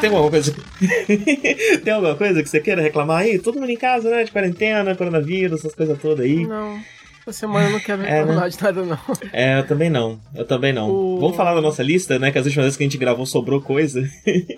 Tem alguma coisa. tem alguma coisa que você queira reclamar aí? Todo mundo em casa, né? De quarentena, coronavírus, essas coisas todas aí. Não. Essa semana eu não quero é, reclamar né? de nada, não. É, eu também não. Eu também não. O... Vamos falar da nossa lista, né? Que as últimas vezes que a gente gravou sobrou coisa.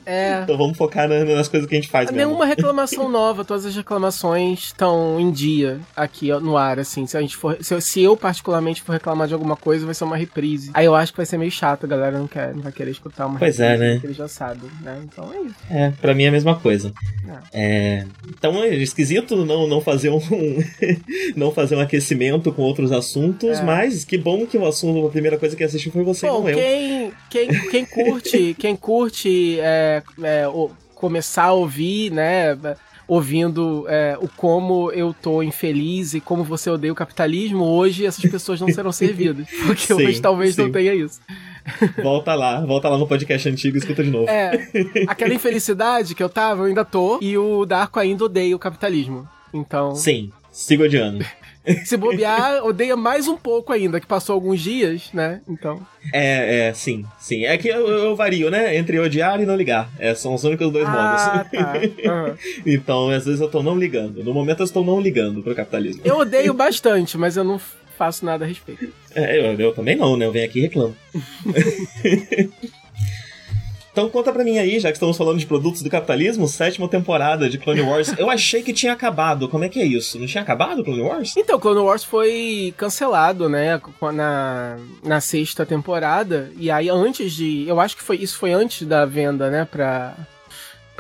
É. então vamos focar nas coisas que a gente faz mesmo. Nenhuma reclamação nova, todas as reclamações estão em dia aqui no ar, assim. Se a gente for. Se eu, se eu, particularmente for reclamar de alguma coisa, vai ser uma reprise. Aí eu acho que vai ser meio chato, a galera não quer, não vai querer escutar uma pois é, reprise. é, né? Eles já sabem, né? Então é isso. É, pra mim é a mesma coisa. É. é então é esquisito não, não fazer um. não fazer um aquecimento com outros assuntos é. mas que bom que o assunto, a primeira coisa que assistiu foi você bom, não quem, eu. Quem, quem curte, quem curte é, é, o, começar a ouvir, né? ouvindo é, o como eu tô infeliz e como você odeia o capitalismo, hoje essas pessoas não serão servidas. Porque sim, hoje talvez sim. não tenha isso. Volta lá, volta lá no podcast antigo e escuta de novo. É, aquela infelicidade que eu tava, eu ainda tô, e o Darko ainda odeia o capitalismo. Então. Sim, sigo odiando. Se bobear, odeia mais um pouco ainda, que passou alguns dias, né? Então. É, é, sim, sim. É que eu, eu vario, né? Entre odiar e não ligar. É, são os únicos dois ah, modos. Tá. Uhum. então, às vezes eu tô não ligando. No momento eu estou não ligando pro capitalismo. Eu odeio bastante, mas eu não faço nada a respeito. É, eu, eu também não, né? Eu venho aqui e reclamo. Então conta pra mim aí, já que estamos falando de produtos do capitalismo, sétima temporada de Clone Wars. Eu achei que tinha acabado. Como é que é isso? Não tinha acabado Clone Wars? Então, Clone Wars foi cancelado, né, na, na sexta temporada. E aí, antes de. Eu acho que foi isso foi antes da venda, né, pra,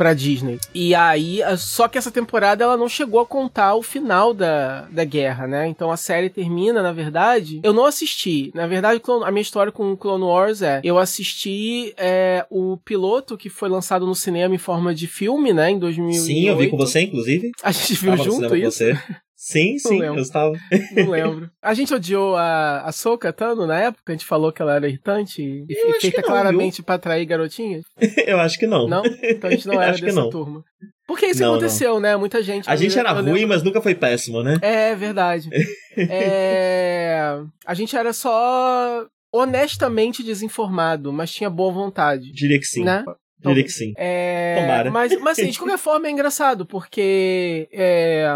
pra Disney. E aí, só que essa temporada ela não chegou a contar o final da, da guerra, né? Então a série termina, na verdade. Eu não assisti. Na verdade, a minha história com Clone Wars é: eu assisti é, o piloto que foi lançado no cinema em forma de filme, né? Em 2008. Sim, eu vi com você, inclusive. A gente viu Tava junto isso. Você. Sim, sim, eu estava. Não lembro. A gente odiou a, a Soka Tano na época? A gente falou que ela era irritante e feita não, claramente pra atrair garotinhas? eu acho que não. Não? Então a gente não era dessa turma. Porque isso não, aconteceu, não. né? Muita gente. A gente era ruim, mas nunca foi péssimo, né? É verdade. é... A gente era só honestamente desinformado, mas tinha boa vontade. Diria que sim. Né? Diria que sim. É, Tomara. Mas, mas assim, de qualquer forma é engraçado, porque é,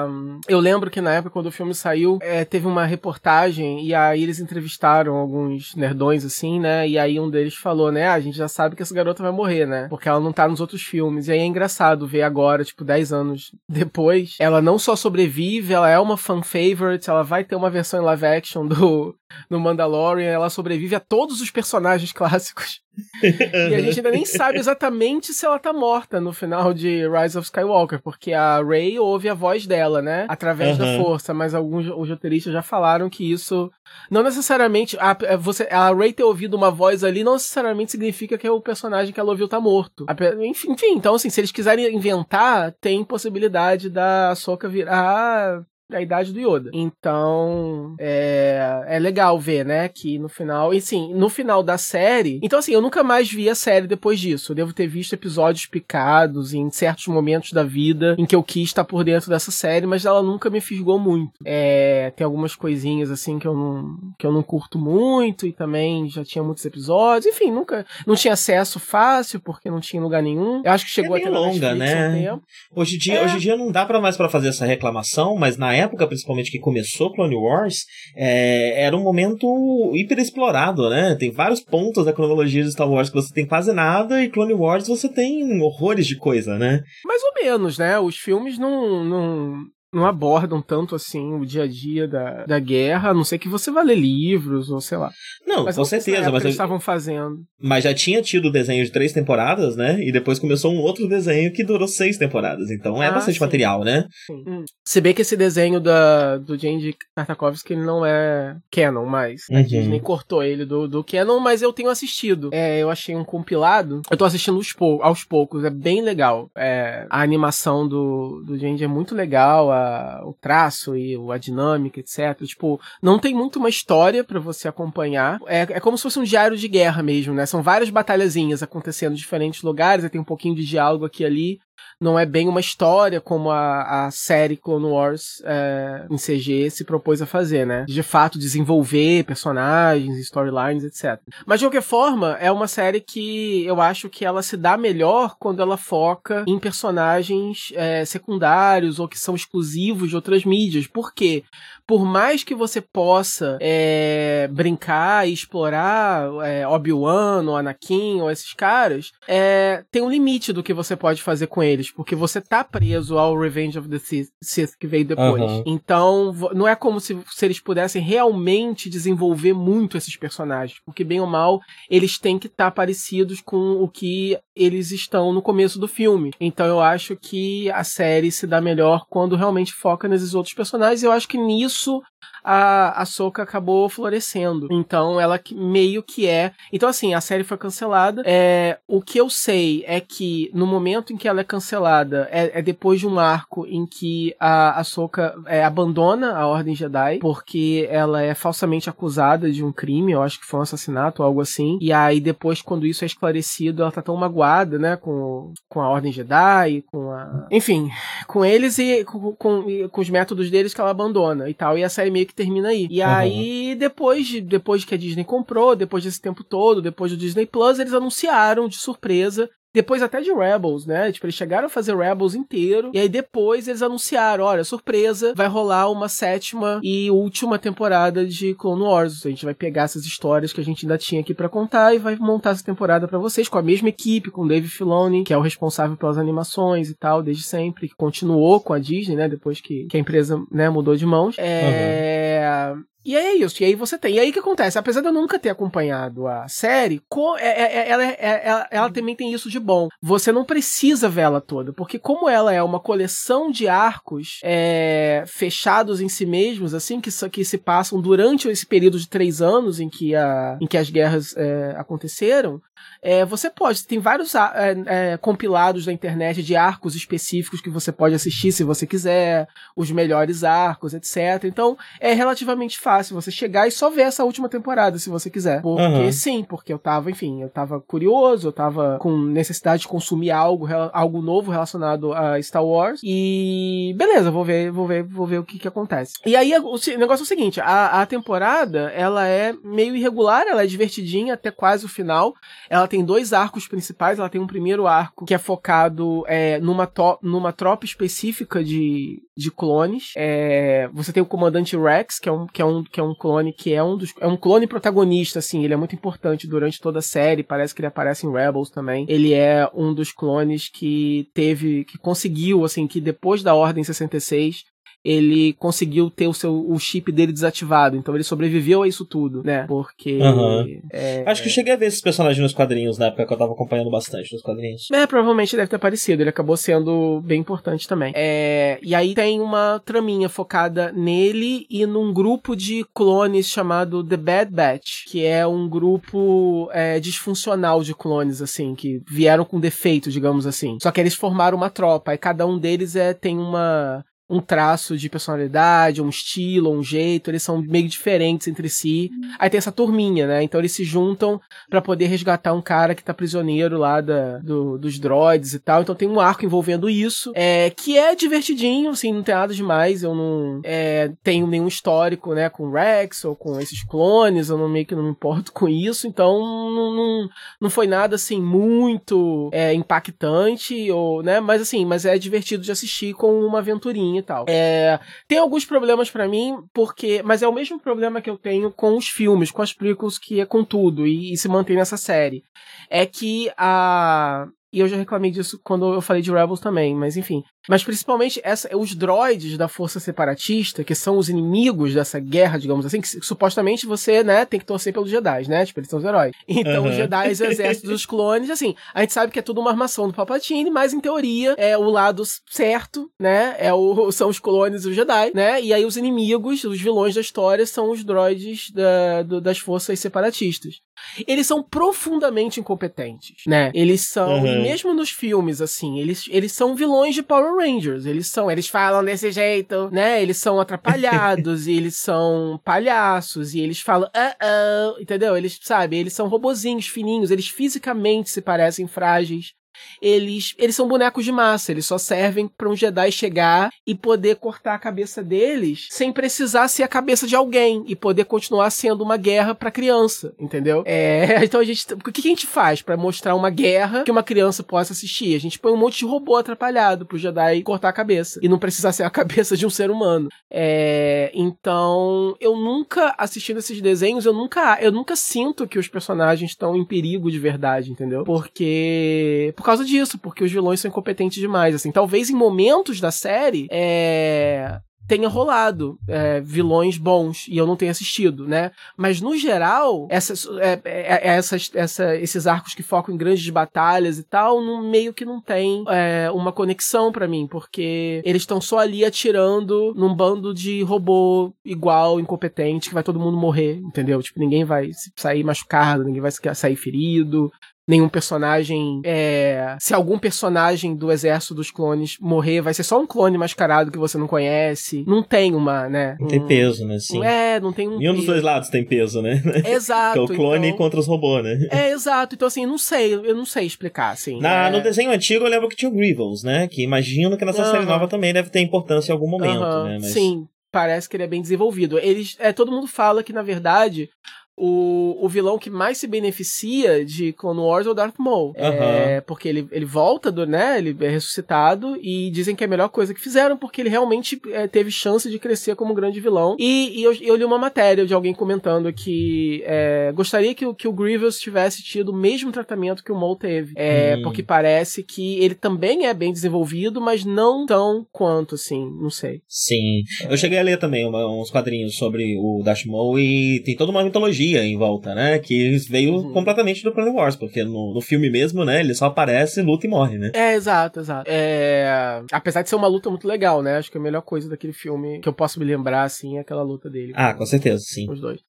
eu lembro que na época, quando o filme saiu, é, teve uma reportagem e aí eles entrevistaram alguns nerdões, assim, né? E aí um deles falou, né? Ah, a gente já sabe que essa garota vai morrer, né? Porque ela não tá nos outros filmes. E aí é engraçado ver agora, tipo, 10 anos depois, ela não só sobrevive, ela é uma fan favorite, ela vai ter uma versão em live action do, no Mandalorian, ela sobrevive a todos os personagens clássicos. e a gente ainda nem sabe exatamente se ela tá morta no final de Rise of Skywalker, porque a Rey ouve a voz dela, né? Através uhum. da força, mas alguns os roteiristas já falaram que isso não necessariamente a, é, você, a Rey ter ouvido uma voz ali não necessariamente significa que é o personagem que ela ouviu tá morto. Enfim, enfim então assim, se eles quiserem inventar, tem possibilidade da Soca virar da idade do Yoda. Então, é, é legal ver, né, que no final, e sim, no final da série. Então, assim, eu nunca mais vi a série depois disso. Eu devo ter visto episódios picados em certos momentos da vida em que eu quis estar por dentro dessa série, mas ela nunca me fisgou muito. É, tem algumas coisinhas, assim, que eu não, que eu não curto muito e também já tinha muitos episódios. Enfim, nunca, não tinha acesso fácil porque não tinha lugar nenhum. Eu acho que chegou é até longa, né? Hoje em dia, é. hoje em dia não dá para mais para fazer essa reclamação, mas na época, principalmente que começou Clone Wars, é, era um momento hiper explorado, né? Tem vários pontos da cronologia de Star Wars que você tem quase nada, e Clone Wars você tem horrores de coisa, né? Mais ou menos, né? Os filmes não, não, não abordam tanto assim o dia a dia da, da guerra, a não ser que você vá ler livros ou sei lá. Não, mas com certeza. Mas estavam fazendo. Mas já tinha tido o desenho de três temporadas, né? E depois começou um outro desenho que durou seis temporadas. Então é ah, bastante sim. material, né? Sim. Hum. Se bem que esse desenho da, do Jandy Tartakovsky ele não é canon mais. Uhum. A Disney cortou ele do, do canon, mas eu tenho assistido. É, eu achei um compilado. Eu tô assistindo aos, pou aos poucos. É bem legal. É, a animação do, do Jandy é muito legal. A o traço e a dinâmica, etc. Tipo, não tem muito uma história para você acompanhar. É, é como se fosse um diário de guerra mesmo, né? São várias batalhazinhas acontecendo em diferentes lugares, tem um pouquinho de diálogo aqui e ali não é bem uma história como a, a série Clone Wars é, em CG se propôs a fazer, né? De fato, desenvolver personagens, storylines, etc. Mas de qualquer forma, é uma série que eu acho que ela se dá melhor quando ela foca em personagens é, secundários ou que são exclusivos de outras mídias. Por quê? Por mais que você possa é, brincar e explorar é, Obi-Wan ou Anakin ou esses caras, é, tem um limite do que você pode fazer com eles, porque você tá preso ao Revenge of the Sith que veio depois. Uhum. Então, não é como se, se eles pudessem realmente desenvolver muito esses personagens, porque bem ou mal, eles têm que estar tá parecidos com o que eles estão no começo do filme. Então eu acho que a série se dá melhor quando realmente foca nesses outros personagens. Eu acho que nisso isso a, a Soca acabou florescendo. Então ela meio que é. Então, assim, a série foi cancelada. É, o que eu sei é que no momento em que ela é cancelada, é, é depois de um arco em que a, a Soca é, abandona a Ordem Jedi, porque ela é falsamente acusada de um crime, eu acho que foi um assassinato ou algo assim. E aí, depois, quando isso é esclarecido, ela tá tão magoada, né, com, com a Ordem Jedi, com a. Enfim, com eles e com, com, com os métodos deles que ela abandona e tal. E a série meio que termina aí. E uhum. aí, depois, de, depois que a Disney comprou, depois desse tempo todo, depois do Disney Plus, eles anunciaram de surpresa depois até de Rebels, né? Tipo, eles chegaram a fazer Rebels inteiro. E aí depois eles anunciaram: olha, surpresa, vai rolar uma sétima e última temporada de Clone Wars. A gente vai pegar essas histórias que a gente ainda tinha aqui para contar e vai montar essa temporada para vocês com a mesma equipe, com o Dave Filoni, que é o responsável pelas animações e tal, desde sempre, que continuou com a Disney, né? Depois que, que a empresa né, mudou de mãos. É. Uhum. E é isso, e aí você tem. E aí o que acontece? Apesar de eu nunca ter acompanhado a série, é, é, é, ela, ela, ela, também tem isso de bom. Você não precisa ver ela toda, porque como ela é uma coleção de arcos é, fechados em si mesmos, assim, que, que se passam durante esse período de três anos em que, a, em que as guerras é, aconteceram, é, você pode, tem vários é, é, compilados da internet de arcos específicos que você pode assistir se você quiser, os melhores arcos, etc. Então é relativamente fácil você chegar e só ver essa última temporada se você quiser. Porque uhum. sim, porque eu tava, enfim, eu tava curioso, eu tava com necessidade de consumir algo, algo novo relacionado a Star Wars. E beleza, vou ver, vou ver, vou ver o que que acontece. E aí o, o negócio é o seguinte: a, a temporada ela é meio irregular, ela é divertidinha até quase o final ela tem dois arcos principais. Ela tem um primeiro arco que é focado é, numa, numa tropa específica de, de clones. É, você tem o comandante Rex, que é um, que é um, que é um clone que é um dos. É um clone protagonista, assim. Ele é muito importante durante toda a série. Parece que ele aparece em Rebels também. Ele é um dos clones que teve. que conseguiu, assim, que depois da Ordem 66 ele conseguiu ter o seu o chip dele desativado. Então ele sobreviveu a isso tudo, né? Porque. Uhum. É, Acho que eu cheguei a ver esses personagens nos quadrinhos na época que eu tava acompanhando bastante nos quadrinhos. É, provavelmente deve ter aparecido. Ele acabou sendo bem importante também. É, e aí tem uma traminha focada nele e num grupo de clones chamado The Bad Batch, que é um grupo é, disfuncional de clones, assim, que vieram com defeito, digamos assim. Só que eles formaram uma tropa, e cada um deles é, tem uma um traço de personalidade, um estilo, um jeito, eles são meio diferentes entre si. Aí tem essa turminha, né? Então eles se juntam para poder resgatar um cara que tá prisioneiro lá da, do, dos droids e tal. Então tem um arco envolvendo isso, é, que é divertidinho, assim, não tem nada demais. Eu não é, tenho nenhum histórico, né, com Rex ou com esses clones, eu não meio que não me importo com isso. Então não, não, não foi nada, assim, muito é, impactante, ou, né? Mas assim, mas é divertido de assistir com uma aventurinha e tal. É, tem alguns problemas para mim, porque. Mas é o mesmo problema que eu tenho com os filmes, com as prequels, que é com tudo, e, e se mantém nessa série. É que a. E eu já reclamei disso quando eu falei de Rebels também, mas enfim. Mas principalmente essa, os droids da força separatista, que são os inimigos dessa guerra, digamos assim, que, supostamente você, né, tem que torcer pelos Jedi, né? Tipo, eles são os heróis. Então, uhum. os Jedi, o exército dos clones, assim, a gente sabe que é tudo uma armação do Palpatine, mas em teoria é o lado certo, né? É o, são os clones e os Jedi, né? E aí os inimigos, os vilões da história, são os droids da, do, das forças separatistas. Eles são profundamente incompetentes, né? Eles são, uhum. mesmo nos filmes, assim, eles, eles são vilões de Power Rangers. Eles são, eles falam desse jeito, né? Eles são atrapalhados e eles são palhaços e eles falam, uh -oh, entendeu? Eles, sabe, eles são robozinhos fininhos, eles fisicamente se parecem frágeis eles, eles são bonecos de massa, eles só servem para um Jedi chegar e poder cortar a cabeça deles sem precisar ser a cabeça de alguém e poder continuar sendo uma guerra para criança, entendeu? É, então a gente, o que a gente faz para mostrar uma guerra que uma criança possa assistir? A gente põe um monte de robô atrapalhado pro Jedi cortar a cabeça e não precisar ser a cabeça de um ser humano. É, então, eu nunca assistindo esses desenhos, eu nunca, eu nunca sinto que os personagens estão em perigo de verdade, entendeu? Porque por causa disso, porque os vilões são incompetentes demais, assim. Talvez em momentos da série, é tenha rolado é, vilões bons e eu não tenha assistido, né? Mas no geral, essas, é, é, é essas, essa, esses arcos que focam em grandes batalhas e tal, no, meio que não tem é, uma conexão para mim, porque eles estão só ali atirando num bando de robô igual, incompetente, que vai todo mundo morrer, entendeu? Tipo, ninguém vai sair machucado, ninguém vai sair ferido, nenhum personagem. É... Se algum personagem do exército dos clones morrer, vai ser só um clone mascarado que você não conhece. Não tem uma, né? Não um... tem peso, né? Sim. É, não tem um. Nenhum dos dois lados tem peso, né? Exato. é o clone então... contra os robôs, né? É, exato. Então, assim, não sei, eu não sei explicar, assim. Na, é... No desenho antigo eu lembro que tinha o Grievous, né? Que imagino que nessa uh -huh. série nova também deve ter importância em algum momento, uh -huh. né? Mas... Sim, parece que ele é bem desenvolvido. Eles, é, todo mundo fala que, na verdade, o, o vilão que mais se beneficia de Clone Wars é o Darth Maul. Uhum. É, porque ele, ele volta, do, né? Ele é ressuscitado e dizem que é a melhor coisa que fizeram porque ele realmente é, teve chance de crescer como um grande vilão. E, e eu, eu, li uma matéria de alguém comentando que é, gostaria que, que o Grievous tivesse tido o mesmo tratamento que o Maul teve. É, hum. Porque parece que ele também é bem desenvolvido, mas não tão quanto, assim, não sei. Sim. Eu cheguei a ler também uma, uns quadrinhos sobre o Darth Maul e tem toda uma mitologia em volta, né? Que veio uhum. completamente do Clone Wars, porque no, no filme mesmo, né? Ele só aparece, luta e morre, né? É, exato, exato. É... Apesar de ser uma luta muito legal, né? Acho que a melhor coisa daquele filme que eu posso me lembrar, assim, é aquela luta dele. Ah, com certeza, sim. Os dois.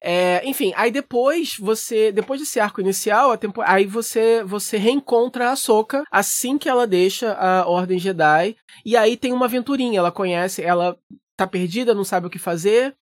É, enfim, aí depois você, depois desse arco inicial, tempo, aí você você reencontra a Soka assim que ela deixa a Ordem Jedi e aí tem uma aventurinha, ela conhece, ela tá perdida, não sabe o que fazer,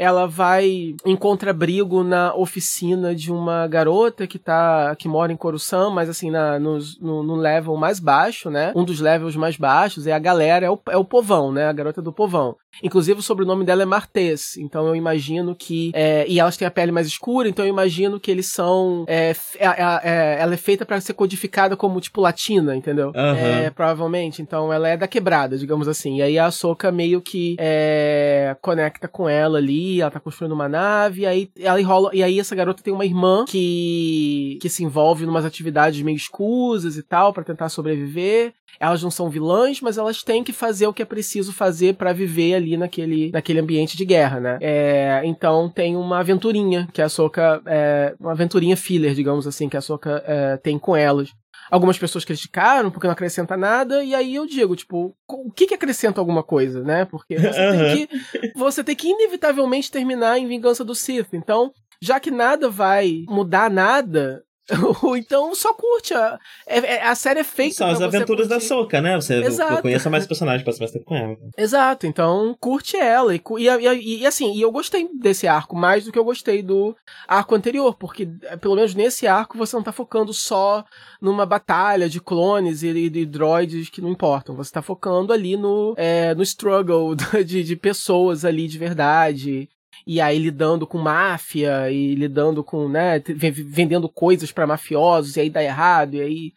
ela vai encontra abrigo na oficina de uma garota que tá que mora em Coruscant, mas assim na, no, no, no, level mais baixo, né? Um dos levels mais baixos é a galera, é o, é o povão, né? A garota do povão. Inclusive o sobrenome dela é Martês, então eu imagino que é, e elas têm a pele mais escura, então eu imagino que eles são é, é, é ela é feita para ser codificada como tipo latina, entendeu? Uhum. provavelmente. Então ela é da quebrada, digamos assim. E aí a Soca meio que é, conecta com ela ali, ela tá construindo uma nave, e aí ela enrola. E aí essa garota tem uma irmã que, que se envolve em umas atividades meio escusas e tal, para tentar sobreviver. Elas não são vilãs, mas elas têm que fazer o que é preciso fazer para viver ali naquele, naquele ambiente de guerra, né? É, então tem uma aventurinha que a Soca. É, uma aventurinha filler, digamos assim, que a Soca é, tem com elas. Algumas pessoas criticaram porque não acrescenta nada, e aí eu digo, tipo, o que que acrescenta alguma coisa, né? Porque você, uhum. tem, que, você tem que inevitavelmente terminar em Vingança do Sith. Então, já que nada vai mudar nada, então só curte. A, é, é, a série é feita. São as aventuras da Soca, né? Você Exato. conheça mais personagens, passa mais tempo com ela. Exato, então curte ela. E, e, e, assim, e eu gostei desse arco mais do que eu gostei do arco anterior, porque é, pelo menos nesse arco você não tá focando só numa batalha de clones e de droids que não importam. Você tá focando ali no, é, no struggle de, de pessoas ali de verdade e aí lidando com máfia e lidando com, né, vendendo coisas para mafiosos e aí dá errado e aí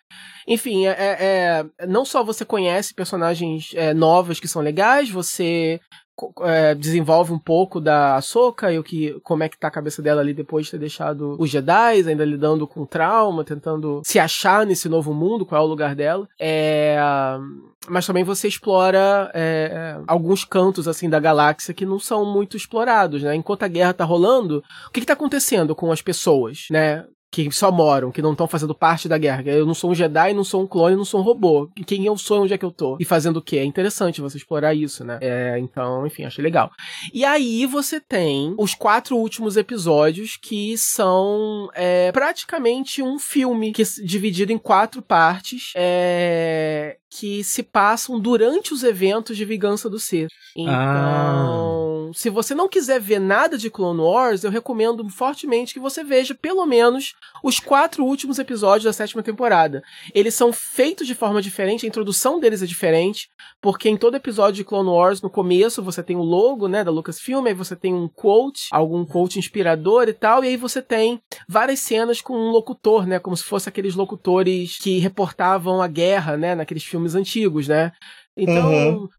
enfim, é, é, é não só você conhece personagens é, novas que são legais, você é, desenvolve um pouco da Ahsoka e o que, como é que tá a cabeça dela ali depois de ter deixado os Jedi, ainda lidando com trauma, tentando se achar nesse novo mundo, qual é o lugar dela. É, mas também você explora é, alguns cantos assim da galáxia que não são muito explorados, né? Enquanto a guerra tá rolando, o que, que tá acontecendo com as pessoas, né? Que só moram, que não estão fazendo parte da guerra. Eu não sou um Jedi, não sou um clone, não sou um robô. Quem eu sou, onde é que eu tô? E fazendo o quê? É interessante você explorar isso, né? É, então, enfim, achei legal. E aí você tem os quatro últimos episódios que são é, praticamente um filme que dividido em quatro partes. É, que se passam durante os eventos de Vingança do Sith. Então, ah. Se você não quiser ver nada de Clone Wars, eu recomendo fortemente que você veja pelo menos os quatro últimos episódios da sétima temporada. Eles são feitos de forma diferente, a introdução deles é diferente, porque em todo episódio de Clone Wars, no começo, você tem o logo, né, da Lucasfilm, aí você tem um quote, algum quote inspirador e tal, e aí você tem várias cenas com um locutor, né, como se fosse aqueles locutores que reportavam a guerra, né, naqueles filmes antigos, né? Então, uhum.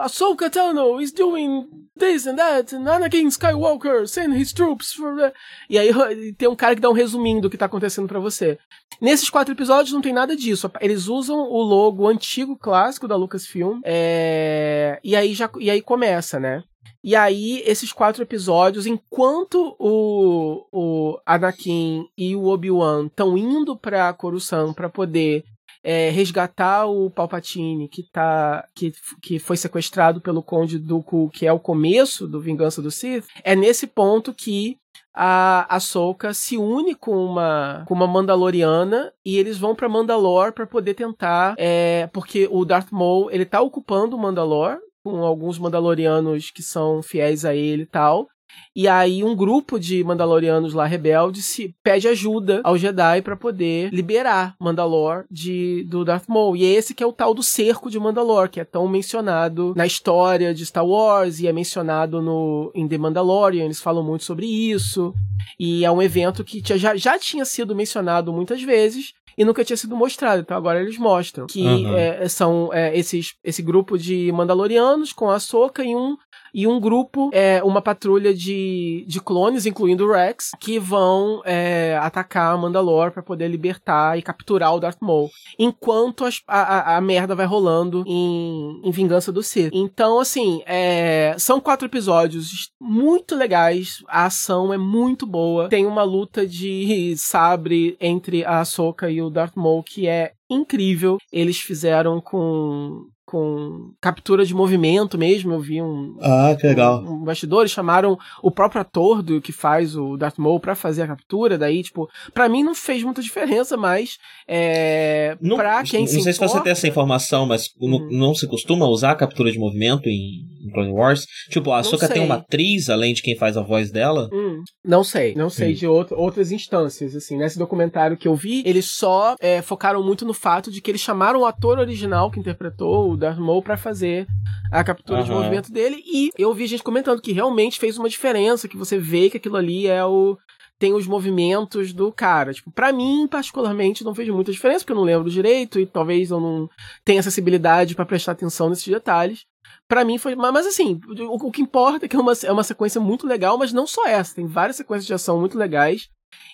Ahsoka Tano is doing this and that, and Anakin Skywalker send his troops for the... E aí tem um cara que dá um resuminho do que tá acontecendo para você. Nesses quatro episódios não tem nada disso. Eles usam o logo antigo, clássico da Lucasfilm, é... e, aí já, e aí começa, né? E aí, esses quatro episódios, enquanto o, o Anakin e o Obi-Wan estão indo pra Coruscant para poder é, resgatar o Palpatine que tá que, que foi sequestrado pelo Conde Dooku, que é o começo do Vingança do Sith, é nesse ponto que a Ahsoka se une com uma com uma Mandaloriana e eles vão para Mandalore para poder tentar é, porque o Darth Maul ele tá ocupando o Mandalore com alguns Mandalorianos que são fiéis a ele e tal e aí um grupo de Mandalorianos lá rebeldes se pede ajuda ao Jedi para poder liberar Mandalor de do Darth Maul. E é esse que é o tal do cerco de Mandalor, que é tão mencionado na história de Star Wars e é mencionado no em The Mandalorian, eles falam muito sobre isso. E é um evento que já, já tinha sido mencionado muitas vezes, e nunca tinha sido mostrado. Então agora eles mostram que uhum. é, são é, esses, esse grupo de Mandalorianos com a Soca e um e um grupo, é, uma patrulha de, de clones, incluindo o Rex, que vão é, atacar Mandalore para poder libertar e capturar o Darth Maul. Enquanto a, a, a, merda vai rolando em, em Vingança do Sith. Então, assim, é, são quatro episódios muito legais, a ação é muito boa. Tem uma luta de sabre entre a Ahsoka e o Darth Maul que é incrível. Eles fizeram com com captura de movimento mesmo. Eu vi um. Ah, que legal. Um, um bastidor, chamaram o próprio ator do que faz o Darth Maul pra fazer a captura. Daí, tipo, pra mim não fez muita diferença, mas é, não, pra quem não se Não sei importa, se você tem essa informação, mas não, uhum. não, se costuma usar captura de movimento em em Clone Wars? Tipo, a Ahsoka tem uma atriz, além de quem faz a voz dela? Hum, não sei. Não sei hum. de outro, outras instâncias, assim. Nesse documentário que eu vi, eles só é, focaram muito no fato de que eles chamaram o ator original que interpretou o Darth Maul pra fazer a captura uhum. de movimento dele. E eu vi gente comentando que realmente fez uma diferença, que você vê que aquilo ali é o tem os movimentos do cara. Tipo, para mim, particularmente, não fez muita diferença, porque eu não lembro direito e talvez eu não tenha acessibilidade para prestar atenção nesses detalhes. Para mim foi. Mas assim, o, o, que importa é que é uma, é uma sequência muito legal, mas não só essa. Tem várias sequências de ação muito legais.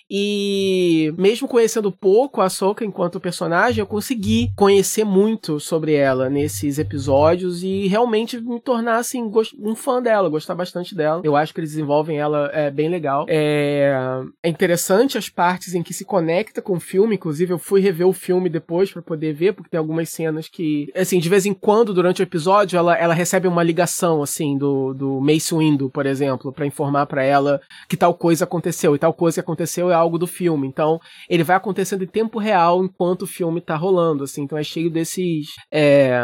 E mesmo conhecendo pouco a Soka enquanto personagem, eu consegui conhecer muito sobre ela nesses episódios e realmente me tornar assim um fã dela, gostar bastante dela. Eu acho que eles desenvolvem ela é, bem legal. É, é interessante as partes em que se conecta com o filme, inclusive eu fui rever o filme depois para poder ver, porque tem algumas cenas que, assim, de vez em quando durante o episódio ela, ela recebe uma ligação assim do, do Mace Windu, por exemplo, para informar para ela que tal coisa aconteceu e tal coisa aconteceu é algo do filme. Então, ele vai acontecendo em tempo real enquanto o filme tá rolando, assim. Então é cheio desses é,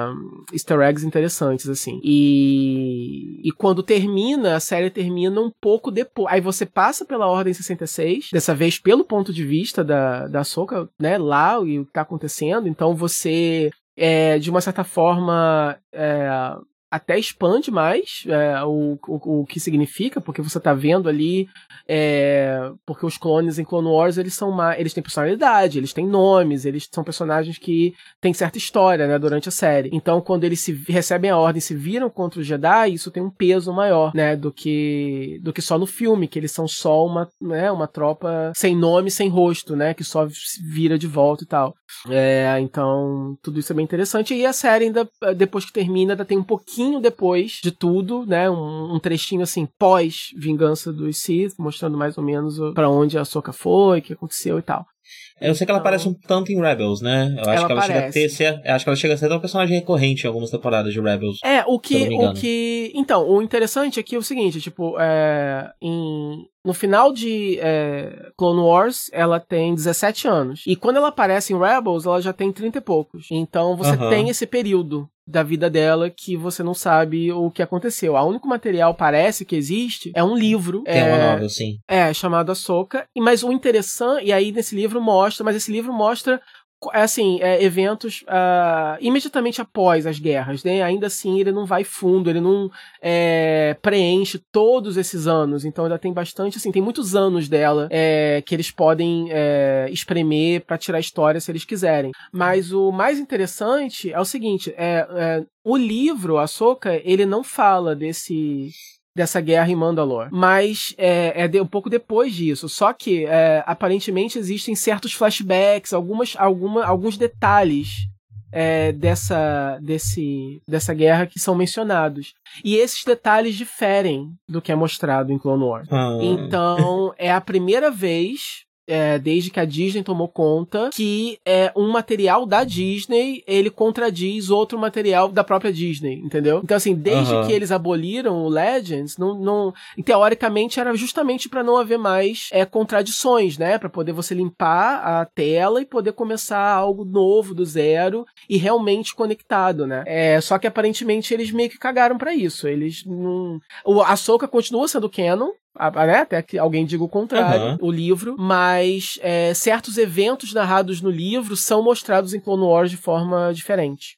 easter eggs interessantes, assim. E, e quando termina, a série termina um pouco depois. Aí você passa pela Ordem 66, dessa vez pelo ponto de vista da, da Soca, né, lá e o que tá acontecendo. Então você é, de uma certa forma, é, até expande mais é, o, o, o que significa, porque você tá vendo ali. É, porque os clones em Clone Wars eles são eles têm personalidade, eles têm nomes, eles são personagens que têm certa história né, durante a série. Então, quando eles se recebem a ordem se viram contra os Jedi, isso tem um peso maior né, do, que, do que só no filme, que eles são só uma, né, uma tropa sem nome, sem rosto, né, que só vira de volta e tal. É, então, tudo isso é bem interessante. E a série ainda, depois que termina, ainda tem um pouquinho pouquinho depois de tudo, né? Um, um trechinho assim, pós Vingança dos Sith, mostrando mais ou menos para onde a Soca foi, o que aconteceu e tal. Eu sei que ela então, aparece um tanto em Rebels, né? Eu acho que ela chega a ter, ser, acho que ela chega a ser um personagem recorrente em algumas temporadas de Rebels. É, o que, o que, então, o interessante aqui é o seguinte, tipo, é, em no final de é, Clone Wars, ela tem 17 anos. E quando ela aparece em Rebels, ela já tem 30 e poucos. Então você uhum. tem esse período da vida dela que você não sabe o que aconteceu. O único material parece que existe é um livro. Tem é, uma novel, sim. É, chamado Soca. Mas o interessante, e aí nesse livro mostra, mas esse livro mostra assim, é, eventos uh, imediatamente após as guerras, né? Ainda assim, ele não vai fundo, ele não é, preenche todos esses anos. Então, ainda tem bastante, assim, tem muitos anos dela é, que eles podem é, espremer para tirar a história se eles quiserem. Mas o mais interessante é o seguinte: é, é o livro, a Soca, ele não fala desse dessa guerra em Mandalore. Mas é, é de, um pouco depois disso. Só que é, aparentemente existem certos flashbacks, algumas, alguma, alguns detalhes é, dessa, desse, dessa guerra que são mencionados. E esses detalhes diferem do que é mostrado em Clone Wars. Ah. Então, é a primeira vez é, desde que a Disney tomou conta, que é um material da Disney, ele contradiz outro material da própria Disney, entendeu? Então, assim, desde uhum. que eles aboliram o Legends, não, não teoricamente era justamente para não haver mais é, contradições, né? Para poder você limpar a tela e poder começar algo novo do zero e realmente conectado, né? É, só que aparentemente eles meio que cagaram para isso. Eles não. O Ahsoka continua sendo canon, né? até que alguém diga o contrário, uhum. o livro, mas é, certos eventos narrados no livro são mostrados em Clone Wars de forma diferente.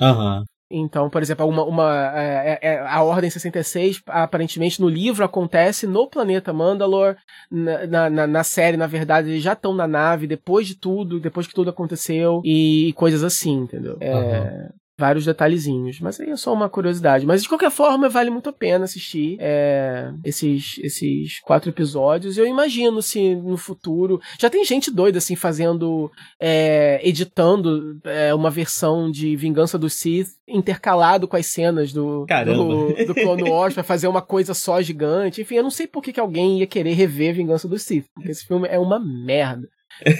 Aham. Uhum. Então, por exemplo, uma, uma é, é, é, a Ordem 66, aparentemente no livro acontece no planeta Mandalore. Na, na, na série, na verdade, eles já estão na nave depois de tudo, depois que tudo aconteceu e, coisas assim, entendeu? Uhum vários detalhezinhos. Mas aí é só uma curiosidade. Mas de qualquer forma, vale muito a pena assistir é, esses, esses quatro episódios. Eu imagino se no futuro. Já tem gente doida, assim, fazendo. É, editando é, uma versão de Vingança do Sith intercalado com as cenas do, do, do, Clone Wars pra fazer uma coisa só gigante. Enfim, eu não sei por que, que alguém ia querer rever Vingança do Sith. Porque esse filme é uma merda.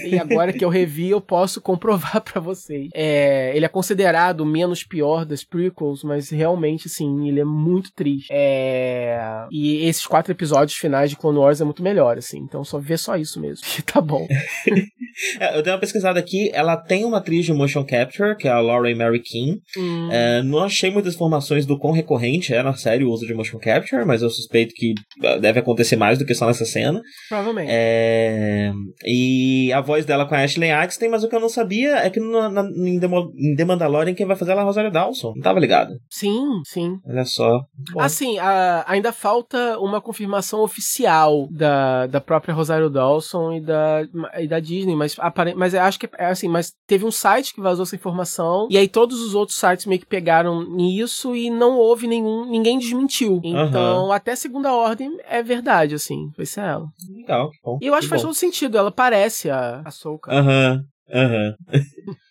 E agora que eu revi, eu posso comprovar para vocês. É, ele é considerado o menos pior das prequels, mas realmente, sim, ele é muito triste. É, e esses quatro episódios finais de Clone Wars é muito melhor, assim. Então só vê só isso mesmo, que tá bom. é, eu dei uma pesquisada aqui, ela tem uma atriz de motion capture, que é a Lauren Mary King. Hum. É, não achei muitas informações do quão recorrente é na série o uso de motion capture, mas eu suspeito que uh, deve acontecer mais do que só nessa cena. Provavelmente. É, e a voz dela com a Ashley Axton, mas o que eu não sabia é que no, na, em, Demo, em The Mandalorian quem vai fazer ela é a Rosário Dawson. Não tava ligado? Sim, sim. Olha só. Bom. Assim, a, ainda falta uma confirmação oficial da, da própria Rosário Dawson e da, e da Disney, mas, mas acho que é assim, mas teve um site que vazou essa informação, e aí todos os outros sites meio que pegaram nisso e não houve nenhum, ninguém desmentiu. Então, uhum. até segunda ordem é verdade, assim, vai ser ela. Legal, bom. E eu acho que faz todo sentido, ela parece a, a Soka. Aham, uhum, aham. Uhum.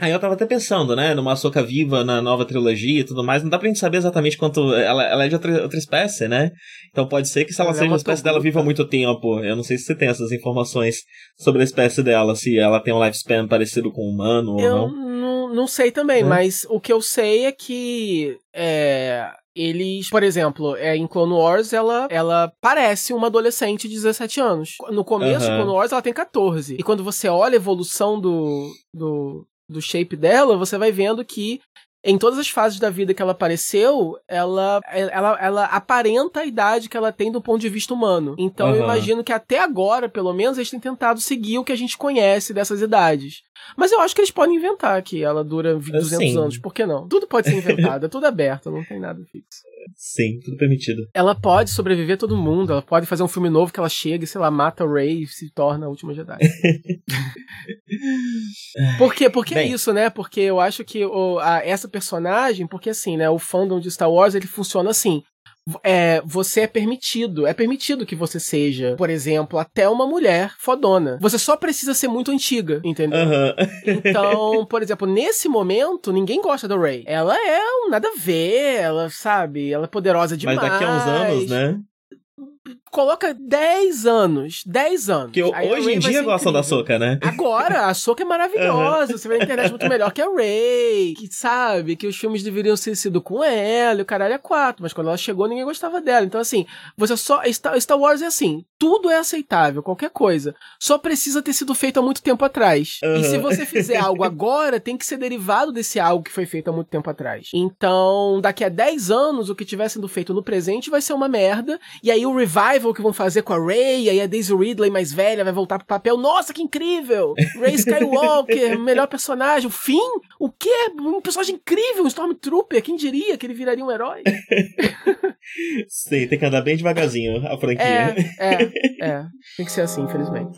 Aí eu tava até pensando, né, numa Soca viva na nova trilogia e tudo mais, não dá pra gente saber exatamente quanto. Ela, ela é de outra, outra espécie, né? Então pode ser que se ela, ela seja é uma espécie dela viva há muito tempo. Eu não sei se você tem essas informações sobre a espécie dela, se ela tem um lifespan parecido com um humano eu ou não. não. Não sei também, é. mas o que eu sei é que. É, eles, por exemplo, é, em Clone Wars, ela, ela parece uma adolescente de 17 anos. No começo, uhum. Clone Wars, ela tem 14. E quando você olha a evolução do, do, do shape dela, você vai vendo que em todas as fases da vida que ela apareceu, ela, ela, ela aparenta a idade que ela tem do ponto de vista humano. Então uhum. eu imagino que até agora, pelo menos, eles têm tentado seguir o que a gente conhece dessas idades. Mas eu acho que eles podem inventar que ela dura 200 Sim. anos, por que não? Tudo pode ser inventado, é tudo aberto, não tem nada fixo. Sim, tudo permitido. Ela pode sobreviver a todo mundo, ela pode fazer um filme novo que ela chega e, sei lá, mata o Rey e se torna a última Jedi. Por quê? Porque é Bem, é isso, né? Porque eu acho que o, a, essa personagem, porque assim, né, o fandom de Star Wars, ele funciona assim é, você é permitido. É permitido que você seja, por exemplo, até uma mulher fodona. Você só precisa ser muito antiga, entendeu? Uhum. então, por exemplo, nesse momento, ninguém gosta da Ray. Ela é um nada a ver, ela, sabe? Ela é poderosa demais. Mas daqui a uns anos, né? Coloca 10 anos. 10 anos. Que hoje em dia gostam da Soca, né? Agora, a Soca é maravilhosa. Uhum. Você vê na internet muito melhor que a Ray. Que sabe que os filmes deveriam ter sido com ela e o caralho é quatro. Mas quando ela chegou, ninguém gostava dela. Então, assim, você só. Star, Wars é assim: tudo é aceitável, qualquer coisa. Só precisa ter sido feito há muito tempo atrás. Uhum. E se você fizer algo agora, tem que ser derivado desse algo que foi feito há muito tempo atrás. Então, daqui a 10 anos, o que tiver sendo feito no presente vai ser uma merda. E aí o revival que vão fazer com a Rey, aí a Daisy Ridley mais velha vai voltar pro papel. Nossa, que incrível! Rey Skywalker, melhor personagem. O fim? O quê? Um personagem incrível, um Stormtrooper. Quem diria que ele viraria um herói? Sim, tem que andar bem devagarzinho a franquia. É, é, é. Tem que ser assim, infelizmente.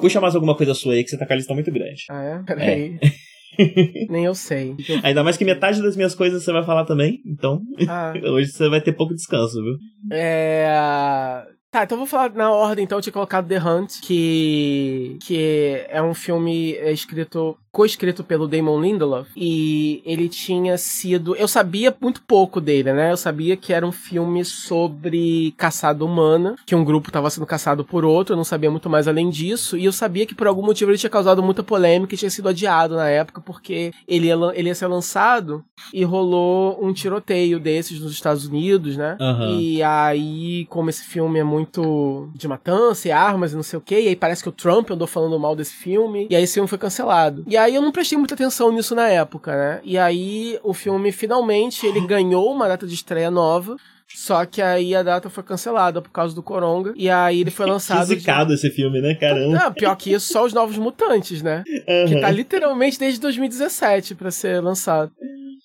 Puxa mais alguma coisa sua aí que você tá com a lista muito grande. Ah, é? Peraí. É. Nem eu sei. Ainda mais que metade das minhas coisas você vai falar também, então ah. hoje você vai ter pouco descanso, viu? É. Tá, então vou falar na ordem, então eu tinha colocado The Hunt, que, que é um filme escrito co-escrito pelo Damon Lindelof, e ele tinha sido. Eu sabia muito pouco dele, né? Eu sabia que era um filme sobre caçada humana, que um grupo estava sendo caçado por outro, eu não sabia muito mais além disso, e eu sabia que por algum motivo ele tinha causado muita polêmica e tinha sido adiado na época, porque ele ia, ele ia ser lançado e rolou um tiroteio desses nos Estados Unidos, né? Uhum. E aí, como esse filme é muito de matança e armas e não sei o que, e aí parece que o Trump andou falando mal desse filme, e aí esse filme foi cancelado. E aí aí eu não prestei muita atenção nisso na época, né? E aí o filme finalmente ele ganhou uma data de estreia nova. Só que aí a data foi cancelada por causa do Coronga. E aí ele foi lançado. Físicado de... esse filme, né? Caramba. Não, pior que isso, só os Novos Mutantes, né? Uhum. Que tá literalmente desde 2017 para ser lançado.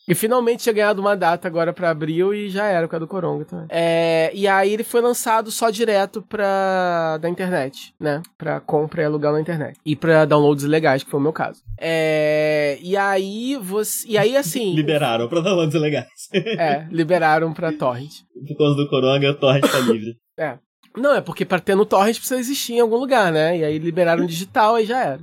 E finalmente tinha ganhado uma data agora para abril e já era, o do Coronga também. É, e aí ele foi lançado só direto pra da internet, né? Pra compra e alugar na internet. E pra downloads legais, que foi o meu caso. É, e aí você. E aí, assim. liberaram pra downloads legais. é, liberaram pra torrent. Por causa do Coronga, a torrent tá livre. é. Não, é porque pra ter no torrent precisa existir em algum lugar, né? E aí liberaram digital e já era.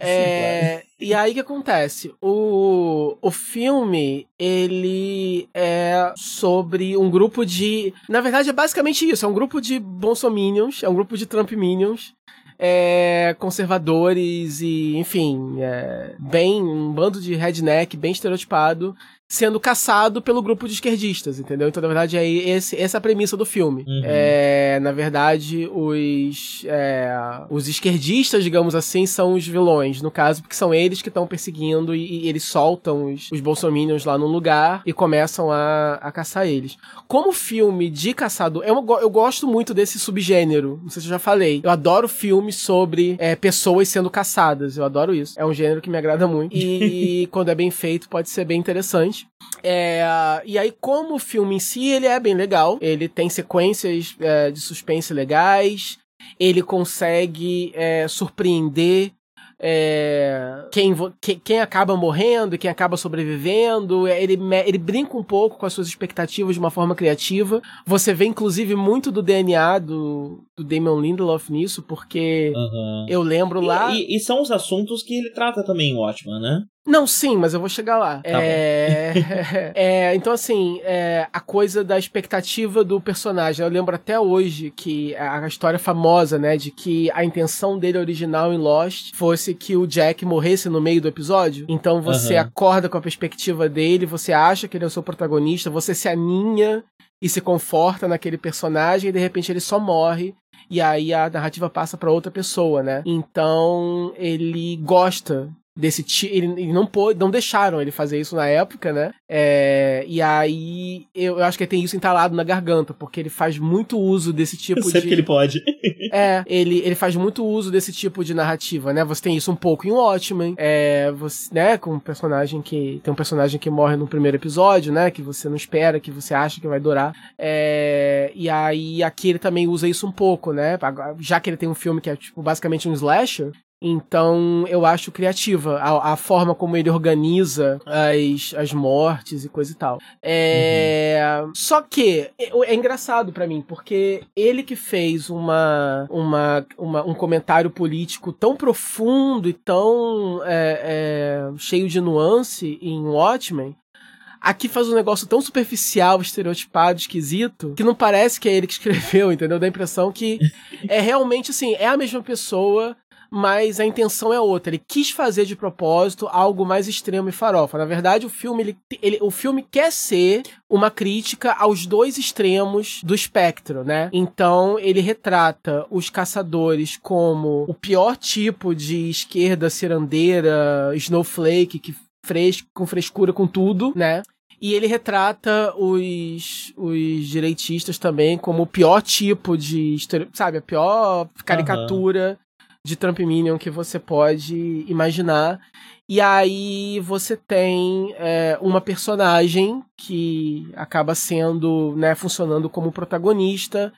É, e aí o que acontece? O, o filme, ele é sobre um grupo de. Na verdade, é basicamente isso: é um grupo de Bolsominions, é um grupo de Trump Minions. É, conservadores e, enfim, é, bem um bando de redneck bem estereotipado sendo caçado pelo grupo de esquerdistas, entendeu? Então, na verdade, é esse, essa é a premissa do filme. Uhum. É, na verdade, os, é, os esquerdistas, digamos assim, são os vilões, no caso, porque são eles que estão perseguindo e, e, eles soltam os, os bolsominions lá no lugar e começam a, a caçar eles. Como filme de caçador, eu, eu gosto muito desse subgênero, não sei se eu já falei. Eu adoro filmes sobre é, pessoas sendo caçadas, eu adoro isso. É um gênero que me agrada muito. E quando é bem feito, pode ser bem interessante. É, e aí, como o filme em si, ele é bem legal. Ele tem sequências é, de suspense legais. Ele consegue é, surpreender é, quem, quem, acaba morrendo e quem acaba sobrevivendo. É, ele, ele brinca um pouco com as suas expectativas de uma forma criativa. Você vê, inclusive, muito do DNA do, do Damon Lindelof nisso, porque uhum. eu lembro lá. E, e, são os assuntos que ele trata também em Watchmen, né? Não, sim, mas eu vou chegar lá. Tá é... é... Então, assim, é... a coisa da expectativa do personagem. Eu lembro até hoje que a história famosa, né, de que a intenção dele original em Lost fosse que o Jack morresse no meio do episódio. Então você uhum. acorda com a perspectiva dele, você acha que ele é o seu protagonista, você se aninha e se conforta naquele personagem e de repente ele só morre e aí a narrativa passa para outra pessoa, né? Então ele gosta desse tipo. Ele, não pôde, não deixaram ele fazer isso na época, né? É, e aí eu, eu, acho que ele tem isso entalado na garganta, porque ele faz muito uso desse tipo Sempre de. que ele pode. é, ele, ele faz muito uso desse tipo de narrativa, né? Você tem isso um pouco em Watchmen, é, você, né? Com um personagem que. Tem um personagem que morre no primeiro episódio, né? Que você não espera, que você acha que vai durar. É, e aí aqui ele também usa isso um pouco, né? Já que ele tem um filme que é, tipo, basicamente um slasher, então, eu acho criativa a, a, forma como ele organiza as, as mortes e coisa e tal. É... Uhum. Só que é, é engraçado para mim, porque ele que fez uma, uma, uma, um comentário político tão profundo e tão é, é, cheio de nuance em Watchmen, aqui faz um negócio tão superficial, estereotipado, esquisito, que não parece que é ele que escreveu, entendeu? Dá a impressão que é realmente assim, é a mesma pessoa mas a intenção é outra. Ele quis fazer de propósito algo mais extremo e farofa. Na verdade, o filme, ele, ele, o filme quer ser uma crítica aos dois extremos do espectro, né? Então, ele retrata os caçadores como o pior tipo de esquerda cirandeira, snowflake, que fres com frescura com tudo, né? E ele retrata os, os direitistas também como o pior tipo de, sabe, a pior caricatura de Trump Minion que você pode imaginar. E aí você tem é, uma personagem que acaba sendo, né, funcionando como protagonista,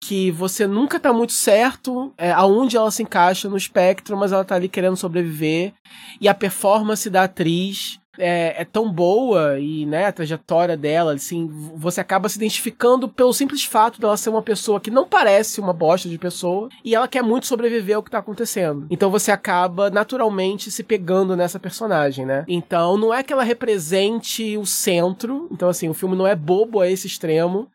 que você nunca tá muito certo é, aonde ela se encaixa no espectro, mas ela tá ali querendo sobreviver. E a performance da atriz é, é, tão boa e, né, a trajetória dela, assim, você acaba se identificando pelo simples fato dela ser uma pessoa que não parece uma bosta de pessoa e ela quer muito sobreviver ao que tá acontecendo. Então você acaba naturalmente se pegando nessa personagem, né? Então não é que ela represente o centro, então assim, o filme não é bobo a esse extremo,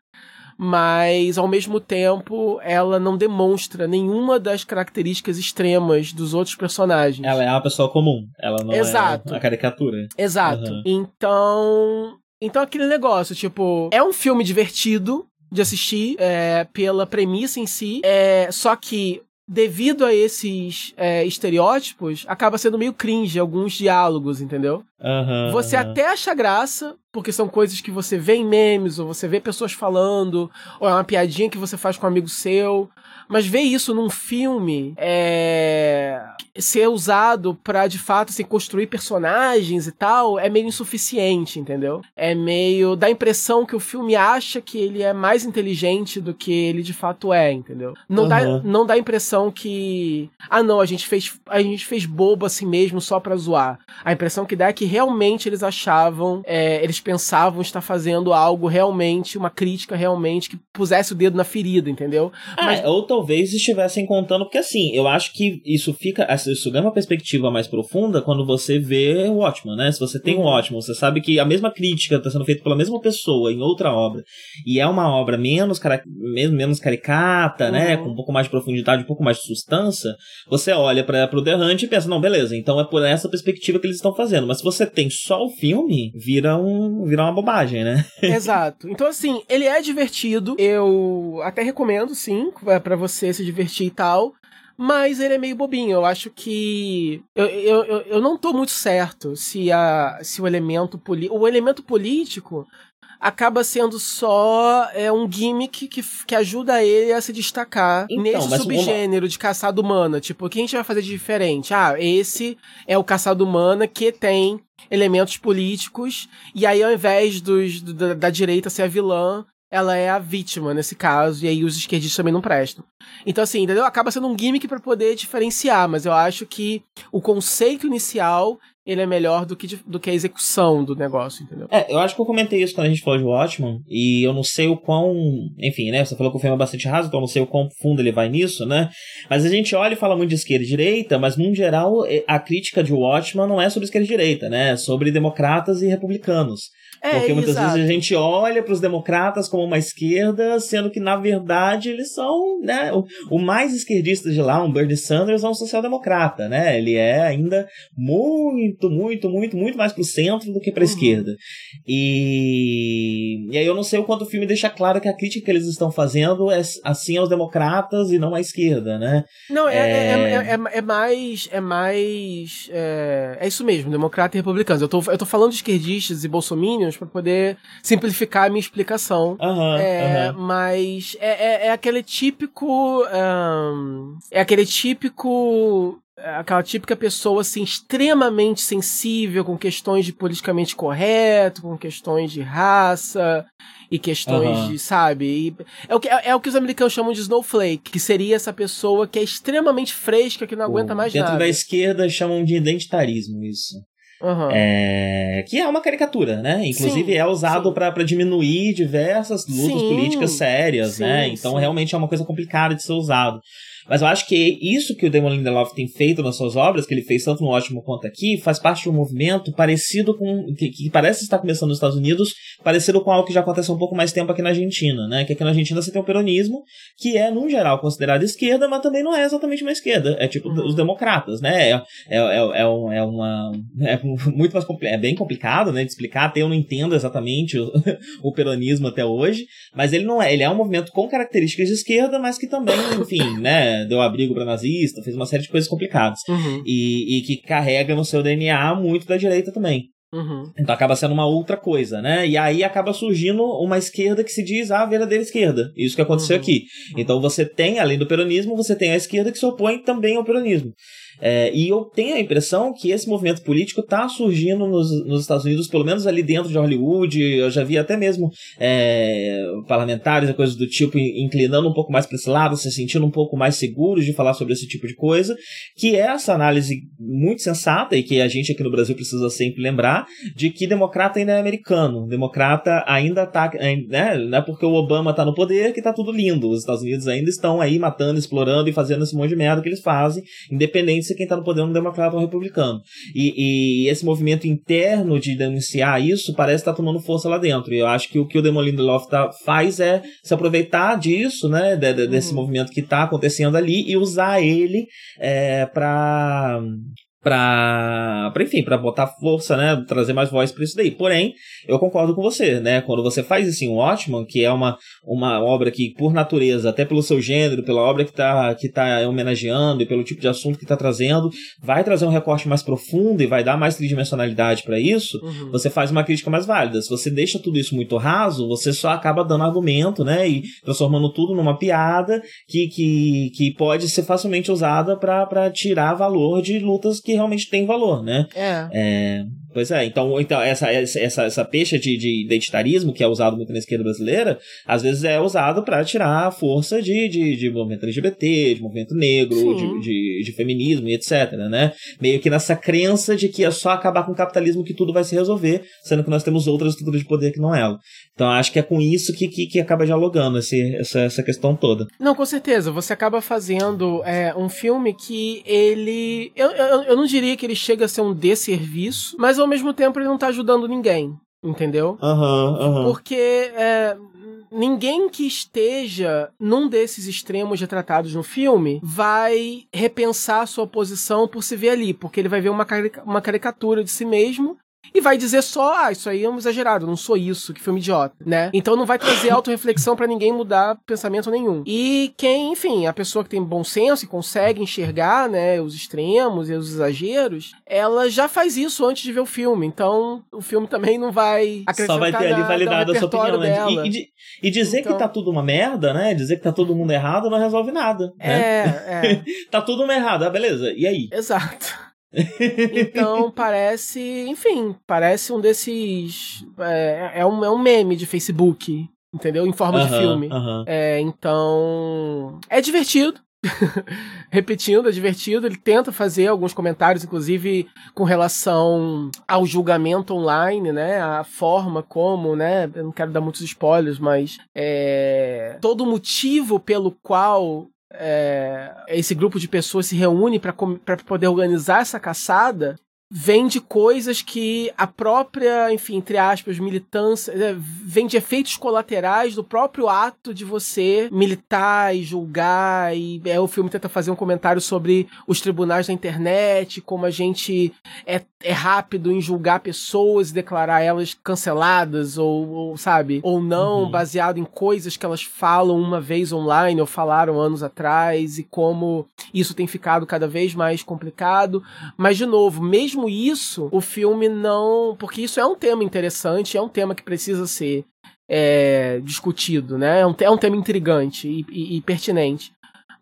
mas ao mesmo tempo ela não demonstra nenhuma das características extremas dos outros personagens. Ela é uma pessoa comum, ela não Exato. é a caricatura. Exato. Uhum. Então, então aquele negócio, tipo, é um filme divertido de assistir é, pela premissa em si, é, só que devido a esses é, estereótipos, acaba sendo meio cringe alguns diálogos, entendeu? Uhum, você uhum. até acha graça, porque são coisas que você vê em memes, ou você vê pessoas falando, ou é uma piadinha que você faz com um amigo seu. Mas ver isso num filme é... ser usado para de fato assim, construir personagens e tal é meio insuficiente, entendeu? É meio. dá a impressão que o filme acha que ele é mais inteligente do que ele de fato é, entendeu? Não, uhum. dá, não dá a impressão que. Ah, não, a gente fez, a gente fez bobo assim mesmo só pra zoar. A impressão que dá é que realmente eles achavam, é, eles pensavam estar fazendo algo realmente, uma crítica realmente que pusesse o dedo na ferida, entendeu? É, Mas... ou talvez estivessem contando, porque assim, eu acho que isso fica. isso ganha uma perspectiva mais profunda quando você vê o Watchman, né? Se você tem o uhum. Watchman, você sabe que a mesma crítica está sendo feita pela mesma pessoa em outra obra, e é uma obra menos, mesmo menos caricata, né? uhum. né? Com um pouco mais de profundidade, um pouco mais de substância, você olha para o The Hunt e pensa, não, beleza, então é por essa perspectiva que eles estão fazendo. Mas se você tem só o filme, vira, um, vira uma bobagem, né? Exato. Então, assim, ele é divertido. Eu até recomendo, sim, para você se divertir e tal mas ele é meio bobinho. Eu acho que. Eu, eu, eu não tô muito certo se, a, se o elemento político. O elemento político acaba sendo só é, um gimmick que, que ajuda ele a se destacar então, nesse subgênero uma... de caçada humana. Tipo, o que a gente vai fazer de diferente? Ah, esse é o caçada humana que tem elementos políticos, e aí ao invés dos, da, da direita ser a vilã, ela é a vítima nesse caso, e aí os esquerdistas também não prestam. Então, assim, entendeu? Acaba sendo um gimmick para poder diferenciar, mas eu acho que o conceito inicial ele é melhor do que, do que a execução do negócio, entendeu? É, eu acho que eu comentei isso quando a gente falou de Watchman, e eu não sei o quão. Enfim, né? Você falou que o filme é bastante raso, então eu não sei o quão fundo ele vai nisso, né? Mas a gente olha e fala muito de esquerda e direita, mas, num geral, a crítica de Watchman não é sobre esquerda e direita, né? É sobre democratas e republicanos. É, Porque muitas exato. vezes a gente olha para os democratas como uma esquerda, sendo que na verdade eles são, né, o, o mais esquerdista de lá, um Bernie Sanders, é um social-democrata, né? Ele é ainda muito, muito, muito, muito mais para o centro do que para a uhum. esquerda. E, e aí eu não sei o quanto o filme deixa claro que a crítica que eles estão fazendo é assim aos democratas e não à esquerda, né? Não, é, é... é, é, é, é mais. É mais. É, é, isso mesmo, democrata e republicanos. Eu tô, eu tô falando de esquerdistas e bolsominions para poder simplificar a minha explicação. Uhum, é, uhum. Mas é, é, é, aquele típico. Um, é aquele típico aquela típica pessoa assim extremamente sensível com questões de politicamente correto, com questões de raça e questões uhum. de, sabe? E é, o que, é, é, o que os americanos chamam de snowflake, que seria essa pessoa que é extremamente fresca, que não aguenta mais dentro nada. Dentro da esquerda chamam de identitarismo isso. Uhum. É, que é uma caricatura, né? Inclusive sim, é usado para diminuir diversas lutas sim, políticas sérias, né? sim, né? Então realmente é uma coisa complicada de ser usado. Mas eu acho que isso que o Damon Lindelof tem feito nas suas obras, que ele fez tanto no Ótimo quanto aqui, faz parte de um movimento parecido com. que, que parece estar começando nos Estados Unidos, parecido com algo que já acontece há um pouco mais tempo aqui na Argentina, né? Que aqui na Argentina você tem o peronismo, que é, no geral, considerado esquerda, mas também não é exatamente uma esquerda. É tipo uhum. os democratas, né? É, é, é, é, é uma. É muito mais é bem complicado, né? De explicar, até eu não entendo exatamente o, o peronismo até hoje, mas ele não é. Ele é um movimento com características de esquerda, mas que também, enfim, né? Deu abrigo para nazista, fez uma série de coisas complicadas. Uhum. E, e que carrega no seu DNA muito da direita também. Uhum. Então acaba sendo uma outra coisa, né? E aí acaba surgindo uma esquerda que se diz a verdadeira esquerda. Isso que aconteceu uhum. aqui. Então você tem, além do peronismo, você tem a esquerda que se opõe também ao peronismo. É, e eu tenho a impressão que esse movimento político está surgindo nos, nos, Estados Unidos, pelo menos ali dentro de Hollywood. Eu já vi até mesmo é, parlamentares e coisas do tipo inclinando um pouco mais para esse lado, se sentindo um pouco mais seguros de falar sobre esse tipo de coisa. Que é essa análise muito sensata e que a gente aqui no Brasil precisa sempre lembrar de que democrata ainda é americano. Democrata ainda está, né, não é porque o Obama está no poder que está tudo lindo. Os Estados Unidos ainda estão aí matando, explorando e fazendo esse monte de merda que eles fazem, independente se quem está no poder é um democrata ou um republicano. E, e, esse movimento interno de denunciar isso parece estar tá tomando força lá dentro. E eu acho que o que o Demon Lindelof tá, faz é se aproveitar disso, né, de, de, desse uhum. movimento que está acontecendo ali e usar ele é, para para, enfim, para botar força, né, trazer mais voz para isso daí. Porém, eu concordo com você, né, quando você faz assim um Watchman, que é uma, uma obra que por natureza, até pelo seu gênero, pela obra que tá que tá homenageando e pelo tipo de assunto que tá trazendo, vai trazer um recorte mais profundo e vai dar mais tridimensionalidade para isso, uhum. você faz uma crítica mais válida. Se você deixa tudo isso muito raso, você só acaba dando argumento, né, e transformando tudo numa piada que que, que pode ser facilmente usada para tirar valor de lutas que realmente tem valor, né? É. é Pois é, então, então essa, essa, essa peixe de, de identitarismo, que é usado muito na esquerda brasileira, às vezes é usado para tirar a força de, de, de movimento LGBT, de movimento negro, de, de, de, feminismo e etc, né? Meio que nessa crença de que é só acabar com o capitalismo que tudo vai se resolver, sendo que nós temos outras estruturas de poder que não ela. Então acho que é com isso que, que, que acaba dialogando esse, essa, essa questão toda. Não, com certeza. Você acaba fazendo é, um filme que ele. Eu, eu, eu não diria que ele chega a ser um desserviço, mas ao mesmo tempo ele não tá ajudando ninguém. Entendeu? Aham, uhum, uhum. Porque é, ninguém que esteja num desses extremos retratados no filme vai repensar sua posição por se ver ali, porque ele vai ver uma, caric uma caricatura de si mesmo e vai dizer só, ah, isso aí é um exagerado, não sou isso, que filme idiota, né? Então não vai trazer autorreflexão para ninguém mudar pensamento nenhum. E quem, enfim, a pessoa que tem bom senso e consegue enxergar, né, os extremos e os exageros, ela já faz isso antes de ver o filme. Então o filme também não vai acrescentar Só vai ter ali validado a sua opinião, né? E, e, e, dizer então... que tá tudo uma merda, né? Dizer que tá todo mundo errado não resolve nada. Né? É, é. tá tudo errado, ah, beleza. E aí? Exato. Então parece, enfim, parece um desses. É, é, um, é um meme de Facebook, entendeu? Em forma de filme. É, então. É divertido. Repetindo, é divertido. Ele tenta fazer alguns comentários, inclusive com relação ao julgamento online, né? A forma como, né? Eu não quero dar muitos spoilers, mas é, todo o motivo pelo qual é, esse grupo de pessoas se reúne para poder organizar essa caçada vem de coisas que a própria, enfim, entre aspas, militância, é, vem de efeitos colaterais do próprio ato de você militar e julgar. E é, o filme tenta fazer um comentário sobre os tribunais da internet, como a gente é, é rápido em julgar pessoas e declarar elas canceladas, ou, ou sabe, ou não, uhum. baseado em coisas que elas falam uma vez online ou falaram anos atrás, e como isso tem ficado cada vez mais complicado. Mas, de novo, mesmo mesmo isso, o filme não. Porque isso é um tema interessante, é um tema que precisa ser é, discutido, né? É um, é um tema intrigante e, e, e pertinente.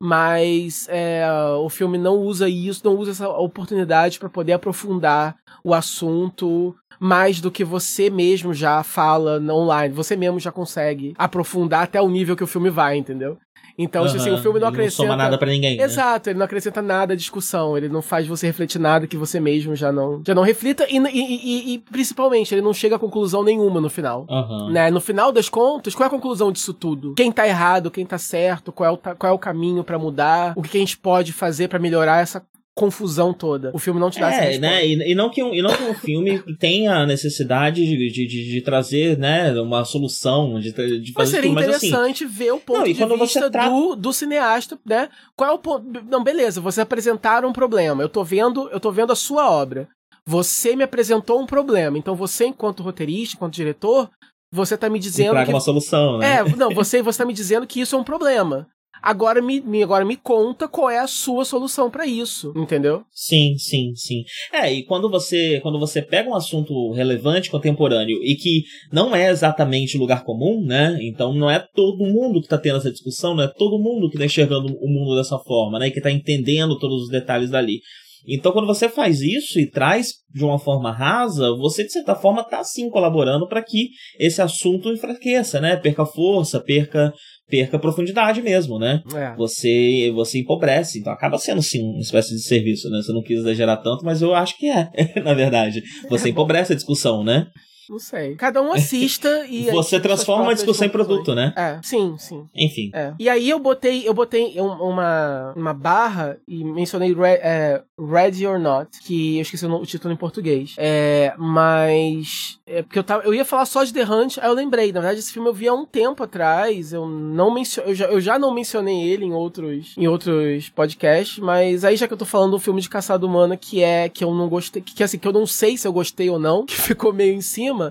Mas é, o filme não usa isso, não usa essa oportunidade para poder aprofundar o assunto mais do que você mesmo já fala online. Você mesmo já consegue aprofundar até o nível que o filme vai, entendeu? Então, uhum, assim, o filme não acrescenta. Não soma nada pra ninguém. Né? Exato, né? ele não acrescenta nada à discussão. Ele não faz você refletir nada que você mesmo já não, já não reflita. E, e, e, e principalmente, ele não chega a conclusão nenhuma no final. Uhum. Né? No final das contas, qual é a conclusão disso tudo? Quem tá errado, quem tá certo, qual é o, qual é o caminho para mudar, o que a gente pode fazer para melhorar essa confusão toda. O filme não te dá é, essa né? E, e, não que um, e não que um filme tenha a necessidade de, de, de, de, trazer, né, uma solução, de, de fazer Mas seria tudo, mas assim, interessante assim, ver o ponto não, de vista trata... do, do cineasta, né? Qual é o ponto... Não, beleza, você apresentaram um problema. Eu tô vendo, eu tô vendo a sua obra. Você me apresentou um problema. Então você, enquanto roteirista, enquanto diretor, você tá me dizendo que... uma solução, né? É, não, você, você tá me dizendo que isso é um problema. Agora me, me, agora me conta qual é a sua solução para isso, entendeu? Sim, sim, sim. É, e quando você, quando você pega um assunto relevante, contemporâneo, e que não é exatamente lugar comum, né? Então não é todo mundo que tá tendo essa discussão, não é todo mundo que tá enxergando o mundo dessa forma, né? E que tá entendendo todos os detalhes dali. Então, quando você faz isso e traz de uma forma rasa, você de certa forma está sim colaborando para que esse assunto enfraqueça, né? Perca força, perca perca profundidade mesmo, né? É. Você você empobrece, então acaba sendo sim uma espécie de serviço, né? Você não quis exagerar tanto, mas eu acho que é, na verdade. Você empobrece a discussão, né? Não sei. Cada um assista e. Você transforma a discussão em produto, né? É, sim, sim. Enfim. É. E aí eu botei, eu botei uma, uma barra e mencionei Re, é, Ready or Not, que eu esqueci o título em português. É, mas. É porque eu, tava, eu ia falar só de The Hunt, aí eu lembrei. Na verdade, esse filme eu vi há um tempo atrás. Eu não mencionei. Eu já, eu já não mencionei ele em outros, em outros podcasts, mas aí já que eu tô falando do filme de Caçada Humana, que é que eu não gostei. Que, que assim, que eu não sei se eu gostei ou não, que ficou meio em cima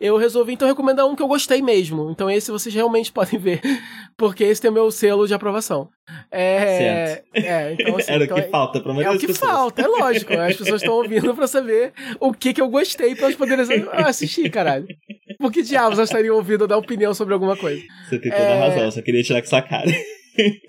eu resolvi então recomendar um que eu gostei mesmo. Então esse vocês realmente podem ver, porque esse tem o meu selo de aprovação. É, certo. é então, assim, Era então, o que falta pra É o que pessoas. falta, é lógico. As pessoas estão ouvindo pra saber o que que eu gostei pra elas poderem assistir, caralho. Por que diabos elas estariam ouvindo dar opinião sobre alguma coisa? Você tem toda é... razão, só queria tirar com sua cara.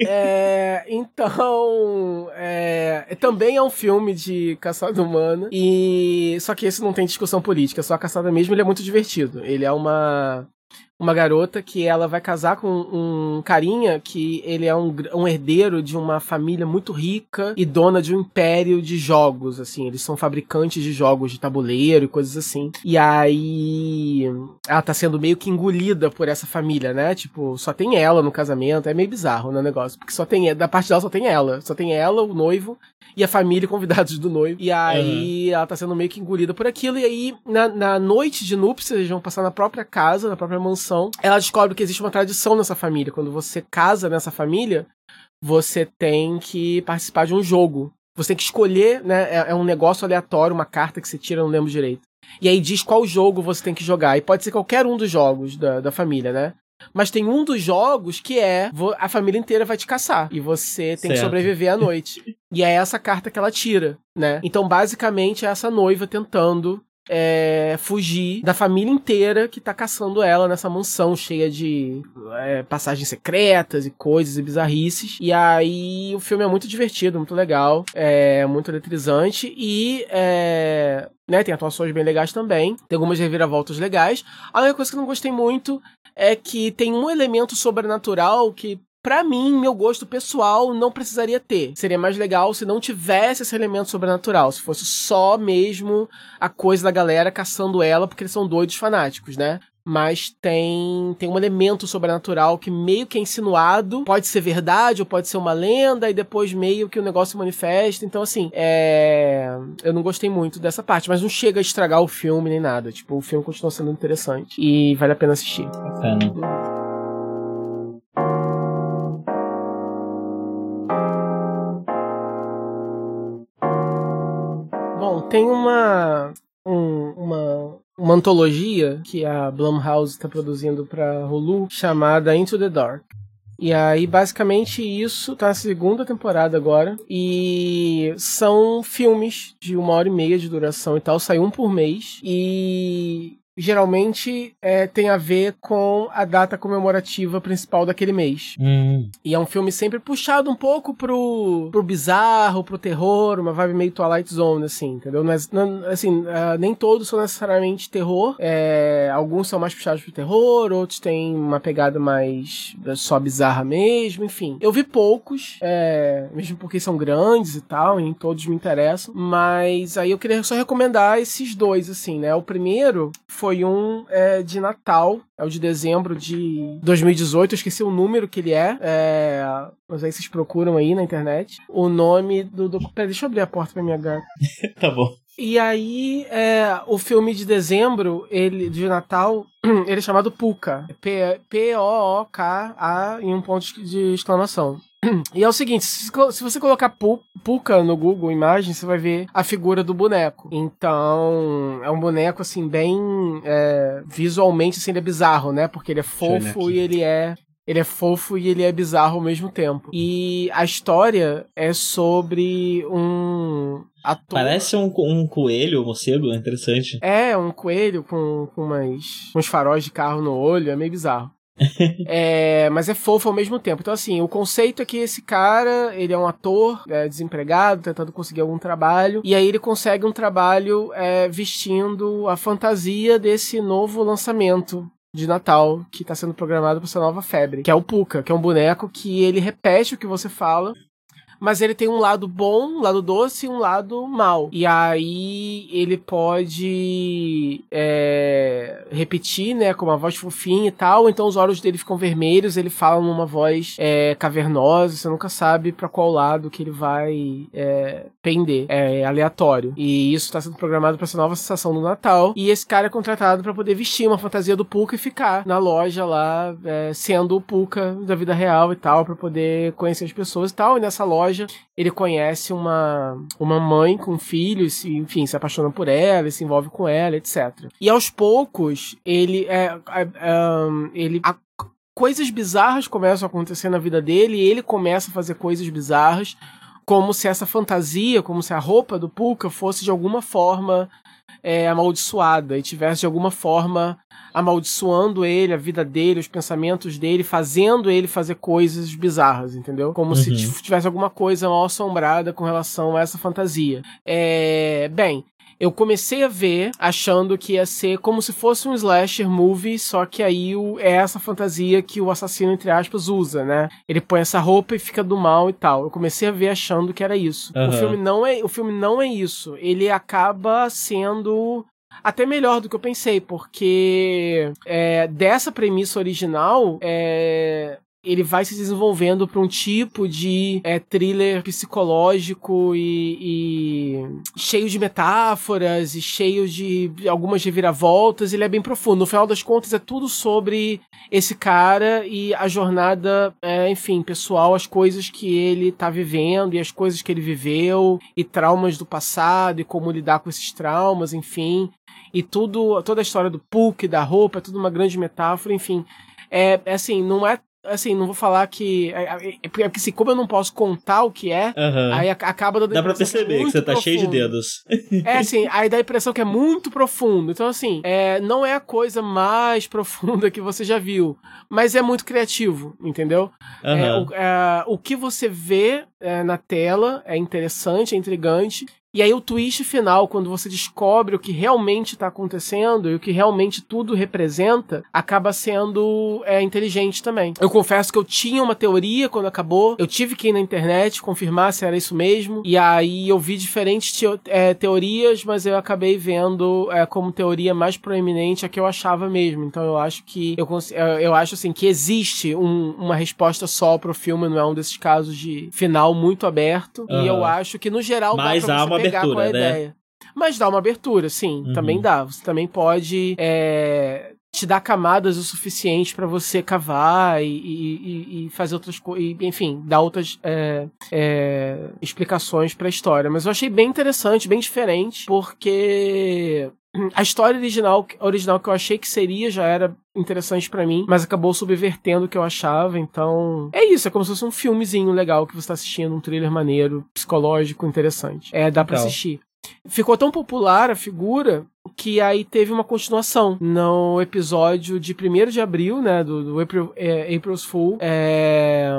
É, então, é, também é um filme de caçada humana, e só que esse não tem discussão política, só a caçada mesmo, ele é muito divertido. Ele é uma uma garota que ela vai casar com um carinha que ele é um, um, herdeiro de uma família muito rica e dona de um império de jogos, assim. Eles são fabricantes de jogos de tabuleiro e coisas assim. E aí ela tá sendo meio que engolida por essa família, né? Tipo, só tem ela no casamento. É meio bizarro né, o negócio. Porque só tem, da parte dela só tem ela. Só tem ela, o noivo e a família convidados do noivo. E aí uhum. ela tá sendo meio que engolida por aquilo. E aí, na, na noite de núpcias, eles vão passar na própria casa, na própria mansão. Ela descobre que existe uma tradição nessa família. Quando você casa nessa família, você tem que participar de um jogo. Você tem que escolher, né? É, é um negócio aleatório, uma carta que você tira, não lembro direito. E aí diz qual jogo você tem que jogar. E pode ser qualquer um dos jogos da, da família, né? Mas tem um dos jogos que é a família inteira vai te caçar e você tem certo. que sobreviver à noite. e é essa carta que ela tira, né? Então, basicamente, é essa noiva tentando é, fugir da família inteira que tá caçando ela nessa mansão cheia de é, passagens secretas e coisas e bizarrices. E aí o filme é muito divertido, muito legal, é muito eletrizante e é, né, tem atuações bem legais também, tem algumas reviravoltas legais. A única coisa que eu não gostei muito é que tem um elemento sobrenatural que para mim, meu gosto pessoal não precisaria ter. Seria mais legal se não tivesse esse elemento sobrenatural, se fosse só mesmo a coisa da galera caçando ela porque eles são doidos fanáticos, né? mas tem tem um elemento sobrenatural que meio que é insinuado, pode ser verdade ou pode ser uma lenda e depois meio que o negócio se manifesta. Então assim, é eu não gostei muito dessa parte, mas não chega a estragar o filme nem nada. Tipo, o filme continua sendo interessante e vale a pena assistir. Bacana. Tem uma, um, uma, uma antologia que a Blumhouse está produzindo para Hulu chamada Into the Dark. E aí, basicamente, isso tá na segunda temporada agora. E são filmes de uma hora e meia de duração e tal. Sai um por mês. E geralmente é, tem a ver com a data comemorativa principal daquele mês. Hum. E é um filme sempre puxado um pouco pro, pro bizarro, pro terror, uma vibe meio Twilight Zone, assim, entendeu? Não é, não, assim, uh, nem todos são necessariamente terror. É, alguns são mais puxados pro terror, outros têm uma pegada mais só bizarra mesmo, enfim. Eu vi poucos, é, mesmo porque são grandes e tal, e todos me interessam. Mas aí eu queria só recomendar esses dois, assim, né? O primeiro foi foi um é, de Natal, é o de dezembro de 2018, eu esqueci o número que ele é, é mas aí vocês procuram aí na internet. O nome do documentário. Deixa eu abrir a porta pra minha gata. tá bom. E aí, é, o filme de dezembro, ele de Natal, ele é chamado Puka. P-O-O-K-A em um ponto de exclamação. E é o seguinte, se, você colocar Puka no Google Imagens, você vai ver a figura do boneco. Então, é um boneco, assim, bem é, visualmente, assim, ele é bizarro, né? Porque ele é fofo e ele é ele é fofo e ele é bizarro ao mesmo tempo. E a história é sobre um ator. Parece um, um coelho, um morcego, é interessante. É, um coelho com, com umas, uns faróis de carro no olho, é meio bizarro. É, mas é fofo ao mesmo tempo. Então, assim, o conceito é que esse cara, ele é um ator é, desempregado, tentando conseguir algum trabalho, e aí ele consegue um trabalho é, vestindo a fantasia desse novo lançamento de Natal que está sendo programado para essa nova febre, que é o Puka, que é um boneco que ele repete o que você fala mas ele tem um lado bom, um lado doce e um lado mal. E aí ele pode é, repetir, né, com uma voz fofinha e tal, então os olhos dele ficam vermelhos, ele fala numa voz é, cavernosa, você nunca sabe para qual lado que ele vai é, pender. É aleatório. E isso está sendo programado para essa nova sensação do Natal. E esse cara é contratado para poder vestir uma fantasia do Puka e ficar na loja lá, é, sendo o Puka da vida real e tal, para poder conhecer as pessoas e tal. E nessa loja loja, ele conhece uma, uma mãe com filhos, enfim, se apaixona por ela, se envolve com ela, etc. E aos poucos, ele é, é, é ele a, coisas bizarras começam a acontecer na vida dele e ele começa a fazer coisas bizarras, como se essa fantasia, como se a roupa do Puka fosse de alguma forma é, amaldiçoada e tivesse de alguma forma amaldiçoando ele, a vida dele, os pensamentos dele, fazendo ele fazer coisas bizarras, entendeu? Como uhum. se tivesse alguma coisa mal assombrada com relação a essa fantasia. É, bem, eu comecei a ver achando que ia ser como se fosse um slasher movie, só que aí o, é essa fantasia que o assassino, entre aspas, usa, né? Ele põe essa roupa e fica do mal e tal. Eu comecei a ver achando que era isso. Uhum. O, filme não é, o filme não é isso. Ele acaba sendo até melhor do que eu pensei, porque é, dessa premissa original, é, ele vai se desenvolvendo para um tipo de é, thriller psicológico e, e, cheio de metáforas e cheio de algumas reviravoltas. Ele é bem profundo. No final das contas, é tudo sobre esse cara e a jornada, é, enfim, pessoal, as coisas que ele tá vivendo e as coisas que ele viveu e traumas do passado e como lidar com esses traumas, enfim. E tudo, toda a história do Puck, da roupa, é tudo uma grande metáfora, enfim. É, é assim, não é assim, não vou falar que. É, é, é, é porque assim, como eu não posso contar o que é, uhum. aí acaba dando Dá pra perceber que, que você tá profundo. cheio de dedos. É assim, aí dá a impressão que é muito profundo. Então, assim, é, não é a coisa mais profunda que você já viu, mas é muito criativo, entendeu? Uhum. É, o, é, o que você vê na tela é interessante, é intrigante, e aí o twist final, quando você descobre o que realmente está acontecendo e o que realmente tudo representa, acaba sendo é, inteligente também. Eu confesso que eu tinha uma teoria quando acabou, eu tive que ir na internet confirmar se era isso mesmo, e aí eu vi diferentes te é, teorias, mas eu acabei vendo é, como teoria mais proeminente a que eu achava mesmo. Então eu acho que eu, é, eu acho assim que existe um, uma resposta só pro filme, não é um desses casos de final muito aberto. Uhum. E eu acho que no geral mas dá pra pegar abertura, com a né? ideia. Mas dá uma abertura, sim, uhum. também dá. Você também pode é, te dar camadas o suficiente para você cavar e, e, e fazer outras coisas, enfim, dar outras é, é, explicações para a história. Mas eu achei bem interessante, bem diferente, porque a história original, original que eu achei que seria já era interessante para mim, mas acabou subvertendo o que eu achava. Então, é isso, é como se fosse um filmezinho legal que você tá assistindo, um thriller maneiro, psicológico, interessante. É, dá para assistir. Ficou tão popular a figura que aí teve uma continuação no episódio de 1 de abril, né, do, do April, é, April's Fool é,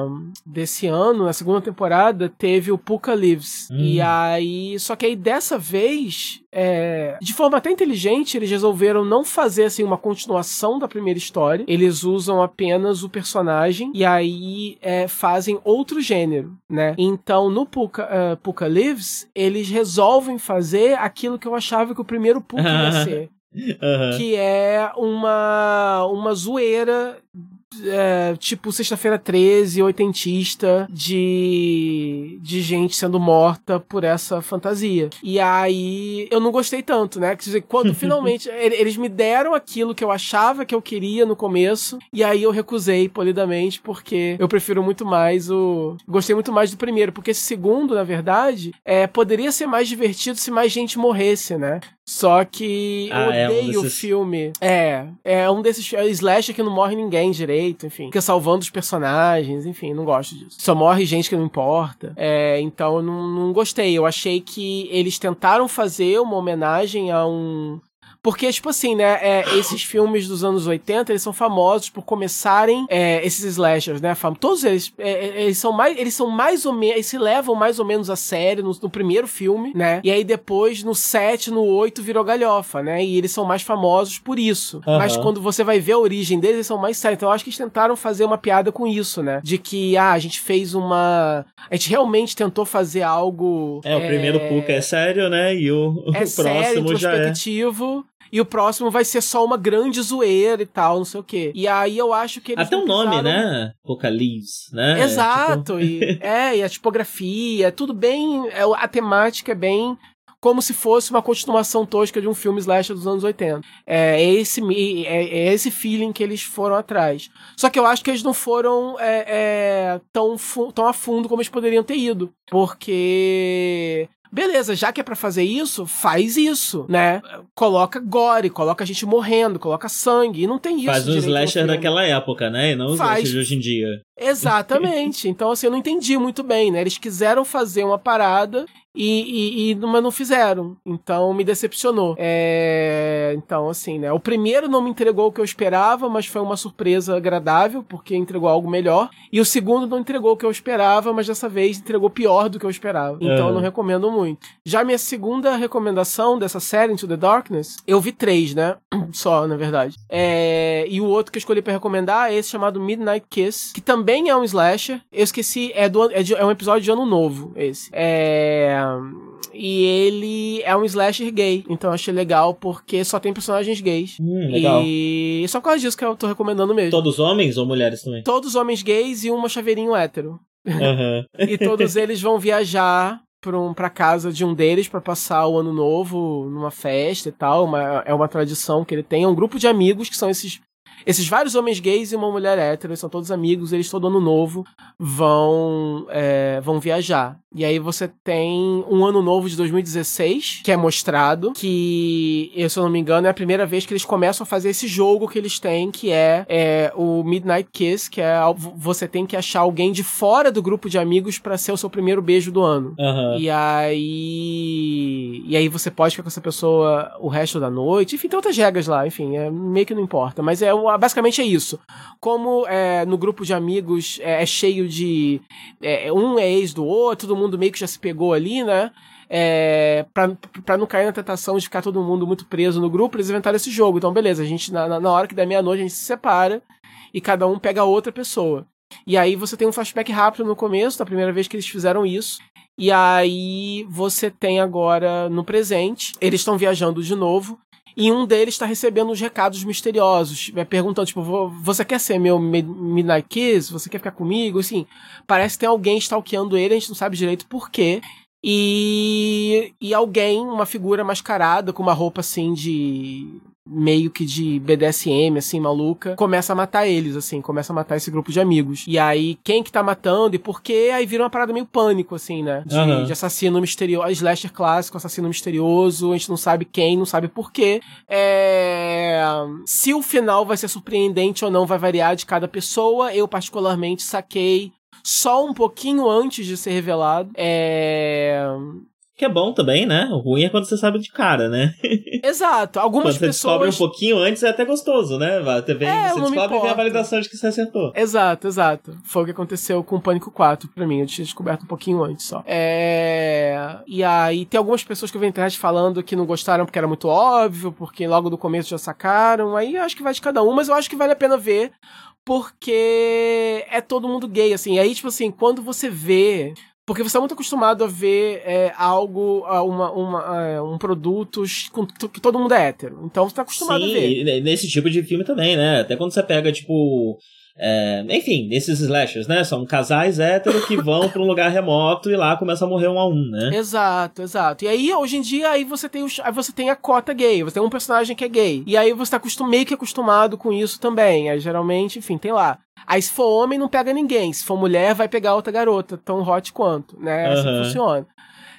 desse ano, na segunda temporada, teve o Puka Lives. Hum. E aí, só que aí dessa vez, é, de forma até inteligente, eles resolveram não fazer assim uma continuação da primeira história. Eles usam apenas o personagem e aí é, fazem outro gênero, né? Então, no Puka, uh, Puka Lives, eles resolvem fazer aquilo que eu achava que o primeiro Puka Uhum. Que é uma, uma zoeira é, tipo Sexta-feira 13, oitentista, de, de gente sendo morta por essa fantasia. E aí eu não gostei tanto, né? Quer dizer, quando finalmente eles me deram aquilo que eu achava que eu queria no começo, e aí eu recusei polidamente, porque eu prefiro muito mais o. Gostei muito mais do primeiro, porque esse segundo, na verdade, é, poderia ser mais divertido se mais gente morresse, né? Só que eu ah, odeio é um desses... o filme. É, é um desses é slash que não morre ninguém direito, enfim. Fica salvando os personagens, enfim, não gosto disso. Só morre gente que não importa. É, então eu não, não gostei. Eu achei que eles tentaram fazer uma homenagem a um porque, tipo assim, né, é, esses filmes dos anos 80, eles são famosos por começarem é, esses slashers, né? Todos eles, é, é, eles são mais, eles são mais ou menos, eles se levam mais ou menos a sério no, no, primeiro filme, né? E aí depois, no 7, no 8, virou galhofa, né? E eles são mais famosos por isso. Uhum. Mas quando você vai ver a origem deles, eles são mais sérios. Então eu acho que eles tentaram fazer uma piada com isso, né? De que, ah, a gente fez uma... A gente realmente tentou fazer algo... É, o primeiro é, Puka é sério, né? E o, o é próximo sério, já é e o próximo vai ser só uma grande zoeira e tal, não sei o quê. E aí eu acho que eles Até o nome, né? Apocalipse, né? Exato. tipo... e, é, e a tipografia, é tudo bem. É, a temática é bem como se fosse uma continuação tosca de um filme slasher dos anos 80. É, é esse, é, é, esse feeling que eles foram atrás. Só que eu acho que eles não foram é, é, tão, tão a fundo como eles poderiam ter ido. Porque Beleza, já que é para fazer isso, faz isso, né? Coloca gore, coloca a gente morrendo, coloca sangue, e não tem isso. Faz um slasher daquela época, né? E não os faz... de hoje em dia. Exatamente. então, assim, eu não entendi muito bem, né? Eles quiseram fazer uma parada e, e, e mas não fizeram. Então me decepcionou. É, então, assim, né? O primeiro não me entregou o que eu esperava, mas foi uma surpresa agradável, porque entregou algo melhor. E o segundo não entregou o que eu esperava, mas dessa vez entregou pior do que eu esperava. Então eu não recomendo muito. Já minha segunda recomendação dessa série, Into the Darkness, eu vi três, né? Só, na verdade. É, e o outro que eu escolhi para recomendar é esse chamado Midnight Kiss, que também é um slasher. Eu esqueci, é, do, é, de, é um episódio de ano novo, esse. É e ele é um slasher gay. Então eu achei legal porque só tem personagens gays. Hum, legal. E só por causa disso que eu tô recomendando mesmo. Todos homens ou mulheres também? Todos homens gays e uma chaveirinho hétero. Uhum. e todos eles vão viajar pra, um, pra casa de um deles para passar o ano novo numa festa e tal. Uma, é uma tradição que ele tem. É um grupo de amigos que são esses esses vários homens gays e uma mulher hétero, são todos amigos, eles todo ano novo vão, é, vão viajar. E aí você tem um ano novo de 2016, que é mostrado, que, se eu não me engano, é a primeira vez que eles começam a fazer esse jogo que eles têm, que é, é o Midnight Kiss, que é você tem que achar alguém de fora do grupo de amigos para ser o seu primeiro beijo do ano. Uhum. E aí. E aí você pode ficar com essa pessoa o resto da noite. Enfim, tem outras regras lá, enfim, é, meio que não importa. Mas é basicamente é isso. Como é, no grupo de amigos é, é cheio de. É, um é ex do outro, todo mundo meio que já se pegou ali, né? É, pra, pra não cair na tentação de ficar todo mundo muito preso no grupo, eles inventaram esse jogo. Então, beleza, a gente, na, na hora que der meia-noite, a gente se separa e cada um pega outra pessoa. E aí você tem um flashback rápido no começo, da primeira vez que eles fizeram isso. E aí você tem agora no presente, eles estão viajando de novo e um deles está recebendo uns recados misteriosos, perguntando, tipo, você quer ser meu Midnight Kiss? Você quer ficar comigo? Assim, parece que tem alguém stalkeando ele, a gente não sabe direito por quê. E, e alguém, uma figura mascarada, com uma roupa assim de meio que de BDSM, assim, maluca, começa a matar eles, assim, começa a matar esse grupo de amigos. E aí, quem que tá matando e por quê? Aí vira uma parada meio pânico, assim, né? De, Uhum. de assassino misterioso, slasher clássico, assassino misterioso, a gente não sabe quem, não sabe por quê. É... Se o final vai ser surpreendente ou não vai variar de cada pessoa, eu particularmente saquei só um pouquinho antes de ser revelado. É... Que é bom também, né? O ruim é quando você sabe de cara, né? Exato. Algumas quando você descobre pessoas. um pouquinho antes é até gostoso, né? Você, vem, É, você descobre e vem a validação de que você acertou. Exato, exato. Foi o que aconteceu com o Pânico 4 pra mim. Eu tinha descoberto um pouquinho antes só. É. E aí, tem algumas pessoas que eu vi na internet falando que não gostaram porque era muito óbvio, porque logo do começo já sacaram. Aí acho que vai de cada um, mas eu acho que vale a pena ver. Porque é todo mundo gay, assim. E aí, tipo assim, quando você vê porque você é muito acostumado a ver é, algo, uma, uma, é, um produto que todo mundo é hétero. Então você tá acostumado Sim, a ver. e nesse tipo de filme também, né? Até quando você pega, tipo. É, enfim, nesses slashers, né? São casais héteros que vão pra um lugar remoto e lá começa a morrer um a um, né? Exato, exato. E aí, hoje em dia, aí você tem, o, aí você tem a cota gay, você tem um personagem que é gay. E aí você tá acostum, meio que acostumado com isso também. Aí geralmente, enfim, tem lá. Aí se for homem, não pega ninguém. Se for mulher, vai pegar outra garota, tão hot quanto, né? Assim que funciona.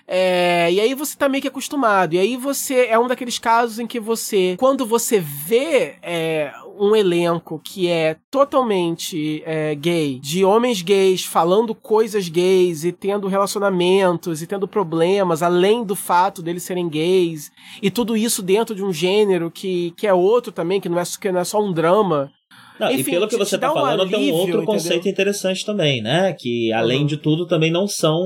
É, e aí você tá meio que acostumado. E aí você é um daqueles casos em que você, quando você vê é, um elenco que é totalmente é, gay, de homens gays falando coisas gays e tendo relacionamentos e tendo problemas, além do fato deles serem gays, e tudo isso dentro de um gênero que, que é outro também, que não é, que não é só um drama. Não, Enfim, e pelo que você te tá dá um falando, tem um alívio, outro entendeu? conceito interessante também, né? Que além Uhum. de tudo, também não são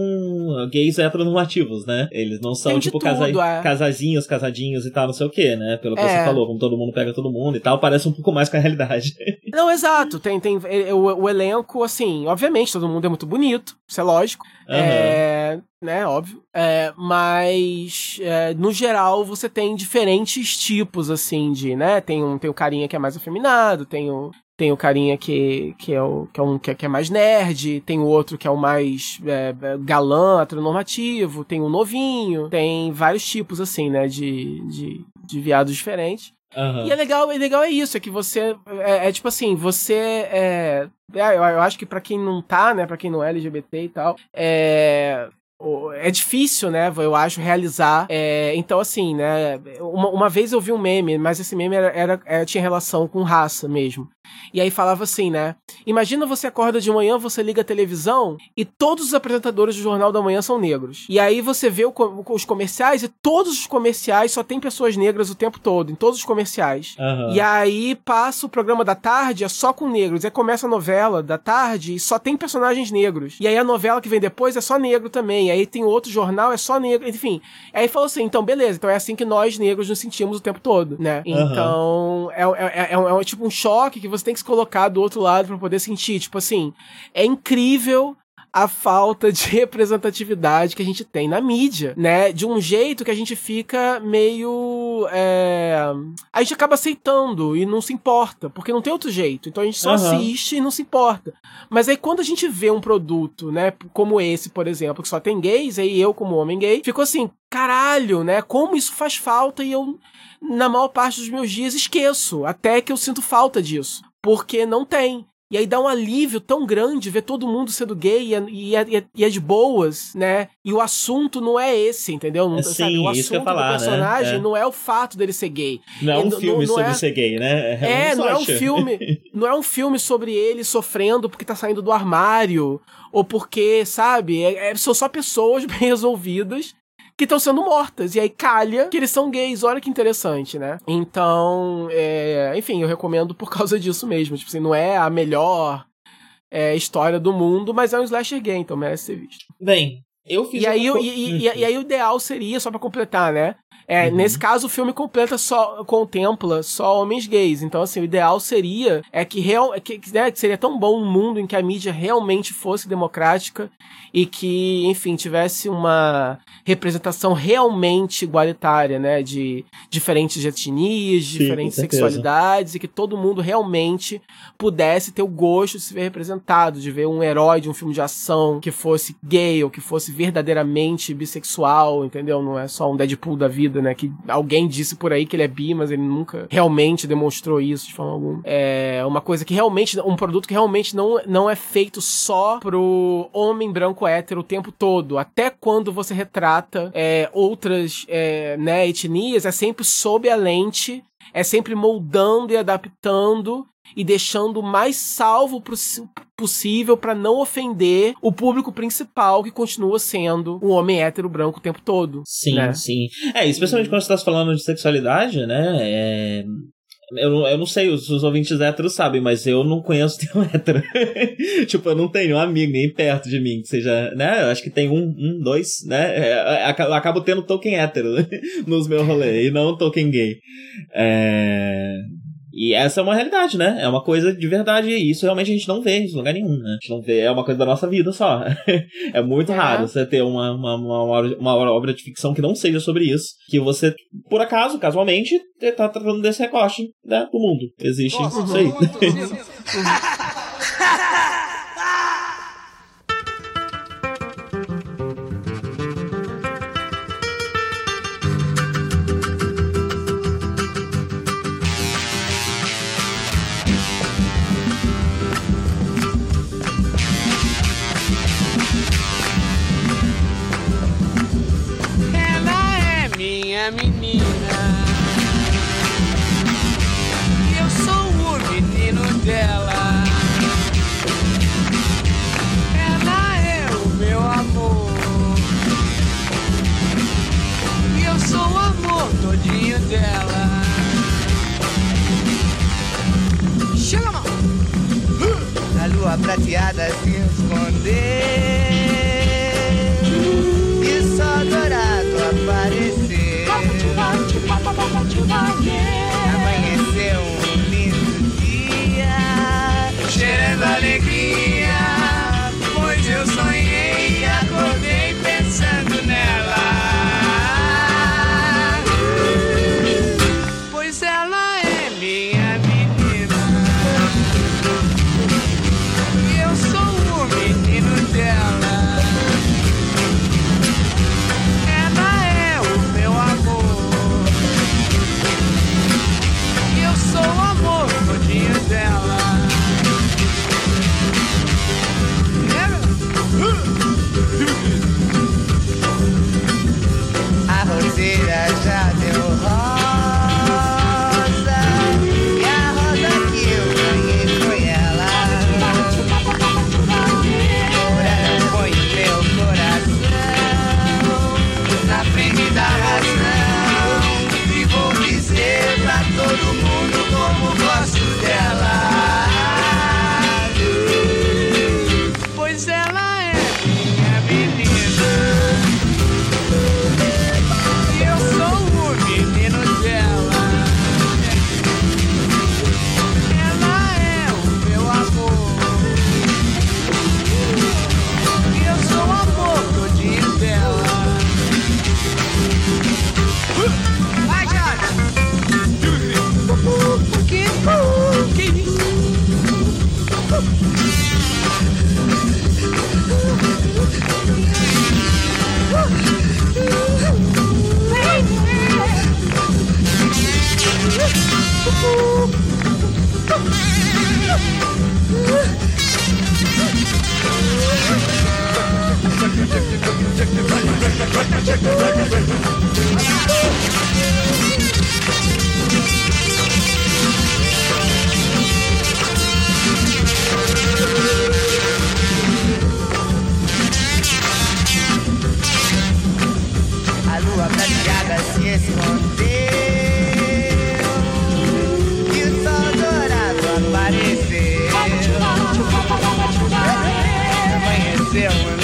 gays heteronormativos, né? Eles não são, Tem tipo, tudo, casa... é. casazinhos, casadinhos e tal, não sei o que, né? Pelo que É. você falou, como todo mundo pega todo mundo e tal, parece um pouco mais com a realidade. Não, exato. Tem, tem é, o, o elenco, assim, obviamente, todo mundo é muito bonito, isso é lógico. Aham. É, né, óbvio. É, mas, é, no geral, você tem diferentes tipos, assim, de, né? Tem um, tem o carinha que é mais afeminado, tem o. Tem o carinha que, que, é, o, que, é um, que, é, é mais nerd, tem o outro que é o mais é, é, galã, heteronormativo, tem o novinho, tem vários tipos, assim, né, de, de, de viados diferentes. Aham. E é legal, é legal é isso, é que você é, é tipo assim, você é, é, eu, eu acho que pra quem não tá, né, Pra quem não é LGBT e tal, é é difícil, né, eu acho, realizar. é, então, assim, né, uma, uma vez eu vi um meme, mas esse meme era, era- é, tinha relação com raça mesmo. E aí falava assim, né? Imagina você acorda de manhã, você liga a televisão e todos os apresentadores do Jornal da Manhã são negros. E aí você vê o, os comerciais e todos os comerciais só tem pessoas negras o tempo todo, em todos os comerciais. Uhum. E aí passa o programa da tarde, é só com negros. Aí começa a novela da tarde e só tem personagens negros. E aí a novela que vem depois é só negro também. E aí tem outro jornal, é só negro. Enfim. Aí falou assim: então beleza, então é assim que nós negros nos sentimos o tempo todo, né? Uhum. Então é, é, é, é, é tipo um choque que você tem que se colocar do outro lado para poder sentir. Tipo assim, é incrível a falta de representatividade que a gente tem na mídia, né? De um jeito que a gente fica meio. É... A gente acaba aceitando e não se importa, porque não tem outro jeito. Então a gente só uhum. assiste e não se importa. Mas aí quando a gente vê um produto, né, como esse, por exemplo, que só tem gays, aí eu, como homem gay, fico assim, caralho, né? Como isso faz falta e eu, na maior parte dos meus dias, esqueço. Até que eu sinto falta disso. Porque não tem. E aí dá um alívio tão grande ver todo mundo sendo gay e é, e é, e é de boas, né? E o assunto não é esse, entendeu? Não, é, sim, sabe? O assunto falar, do né? personagem né? não é o fato dele ser gay. Não é um filme não, não sobre é... ser gay, né? É, é não é um filme. Não é um filme sobre ele sofrendo porque tá saindo do armário. Ou porque, sabe, é, são só pessoas bem resolvidas que estão sendo mortas. E aí calha que eles são gays. Olha que interessante, né? Então, é, enfim, eu recomendo por causa disso mesmo. Tipo assim, não é a melhor é, história do mundo, mas é um slasher gay, então merece ser visto. Bem, eu fiz. E aí, uma... e, e, e, e aí o ideal seria, só para completar, né? É, uhum. Nesse caso, o filme completa só, contempla só homens gays. Então, assim, o ideal seria é que, real, que, né, que seria tão bom um mundo em que a mídia realmente fosse democrática e que, enfim, tivesse uma representação realmente igualitária, né? De diferentes etnias, Sim, diferentes sexualidades, e que todo mundo realmente pudesse ter o gosto de se ver representado, de ver um herói de um filme de ação que fosse gay ou que fosse verdadeiramente bissexual, entendeu? Não é só um Deadpool da vida, né? Que alguém disse por aí que ele é bi, mas ele nunca realmente demonstrou isso de forma alguma. É uma coisa que realmente, um produto que realmente não, não é feito só pro homem branco hétero o tempo todo. Até quando você retrata é, outras é, né, etnias, é sempre sob a lente, é sempre moldando e adaptando e deixando o mais salvo possível para não ofender o público principal que continua sendo um homem hétero branco o tempo todo. Sim, né? sim. É, especialmente quando você está falando de sexualidade, né? É... Eu, eu não sei, os, os ouvintes héteros sabem, mas eu não conheço nenhum hétero. tipo, eu não tenho um amigo nem perto de mim que seja, né? Eu acho que tem um, um dois, né? É, é acabo tendo token hétero nos meus rolês e não token gay. É... E essa é uma realidade, né? É uma coisa de verdade. E isso realmente a gente não vê em lugar nenhum, né? A gente não vê, é uma coisa da nossa vida só. é muito é. raro você ter uma, uma, uma, uma, obra de ficção que não seja sobre isso. Que você, por acaso, casualmente, tá tratando desse recorte né, do mundo. Existe Nossa, isso aí. Prateada se esconder. E só dourado aparecer. Amanheceu um lindo dia, cheirando alegria, A lua prateada se escondeu e o sol dourado apareceu. Amanheceu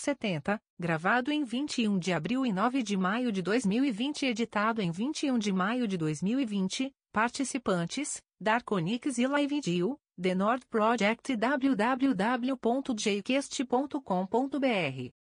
70, gravado em 21 de abril e 9 de maio de 2020 e editado em 21 de maio de 2020, participantes, Darkonix e Livedio, The Nord Project e www.jquest.com.br.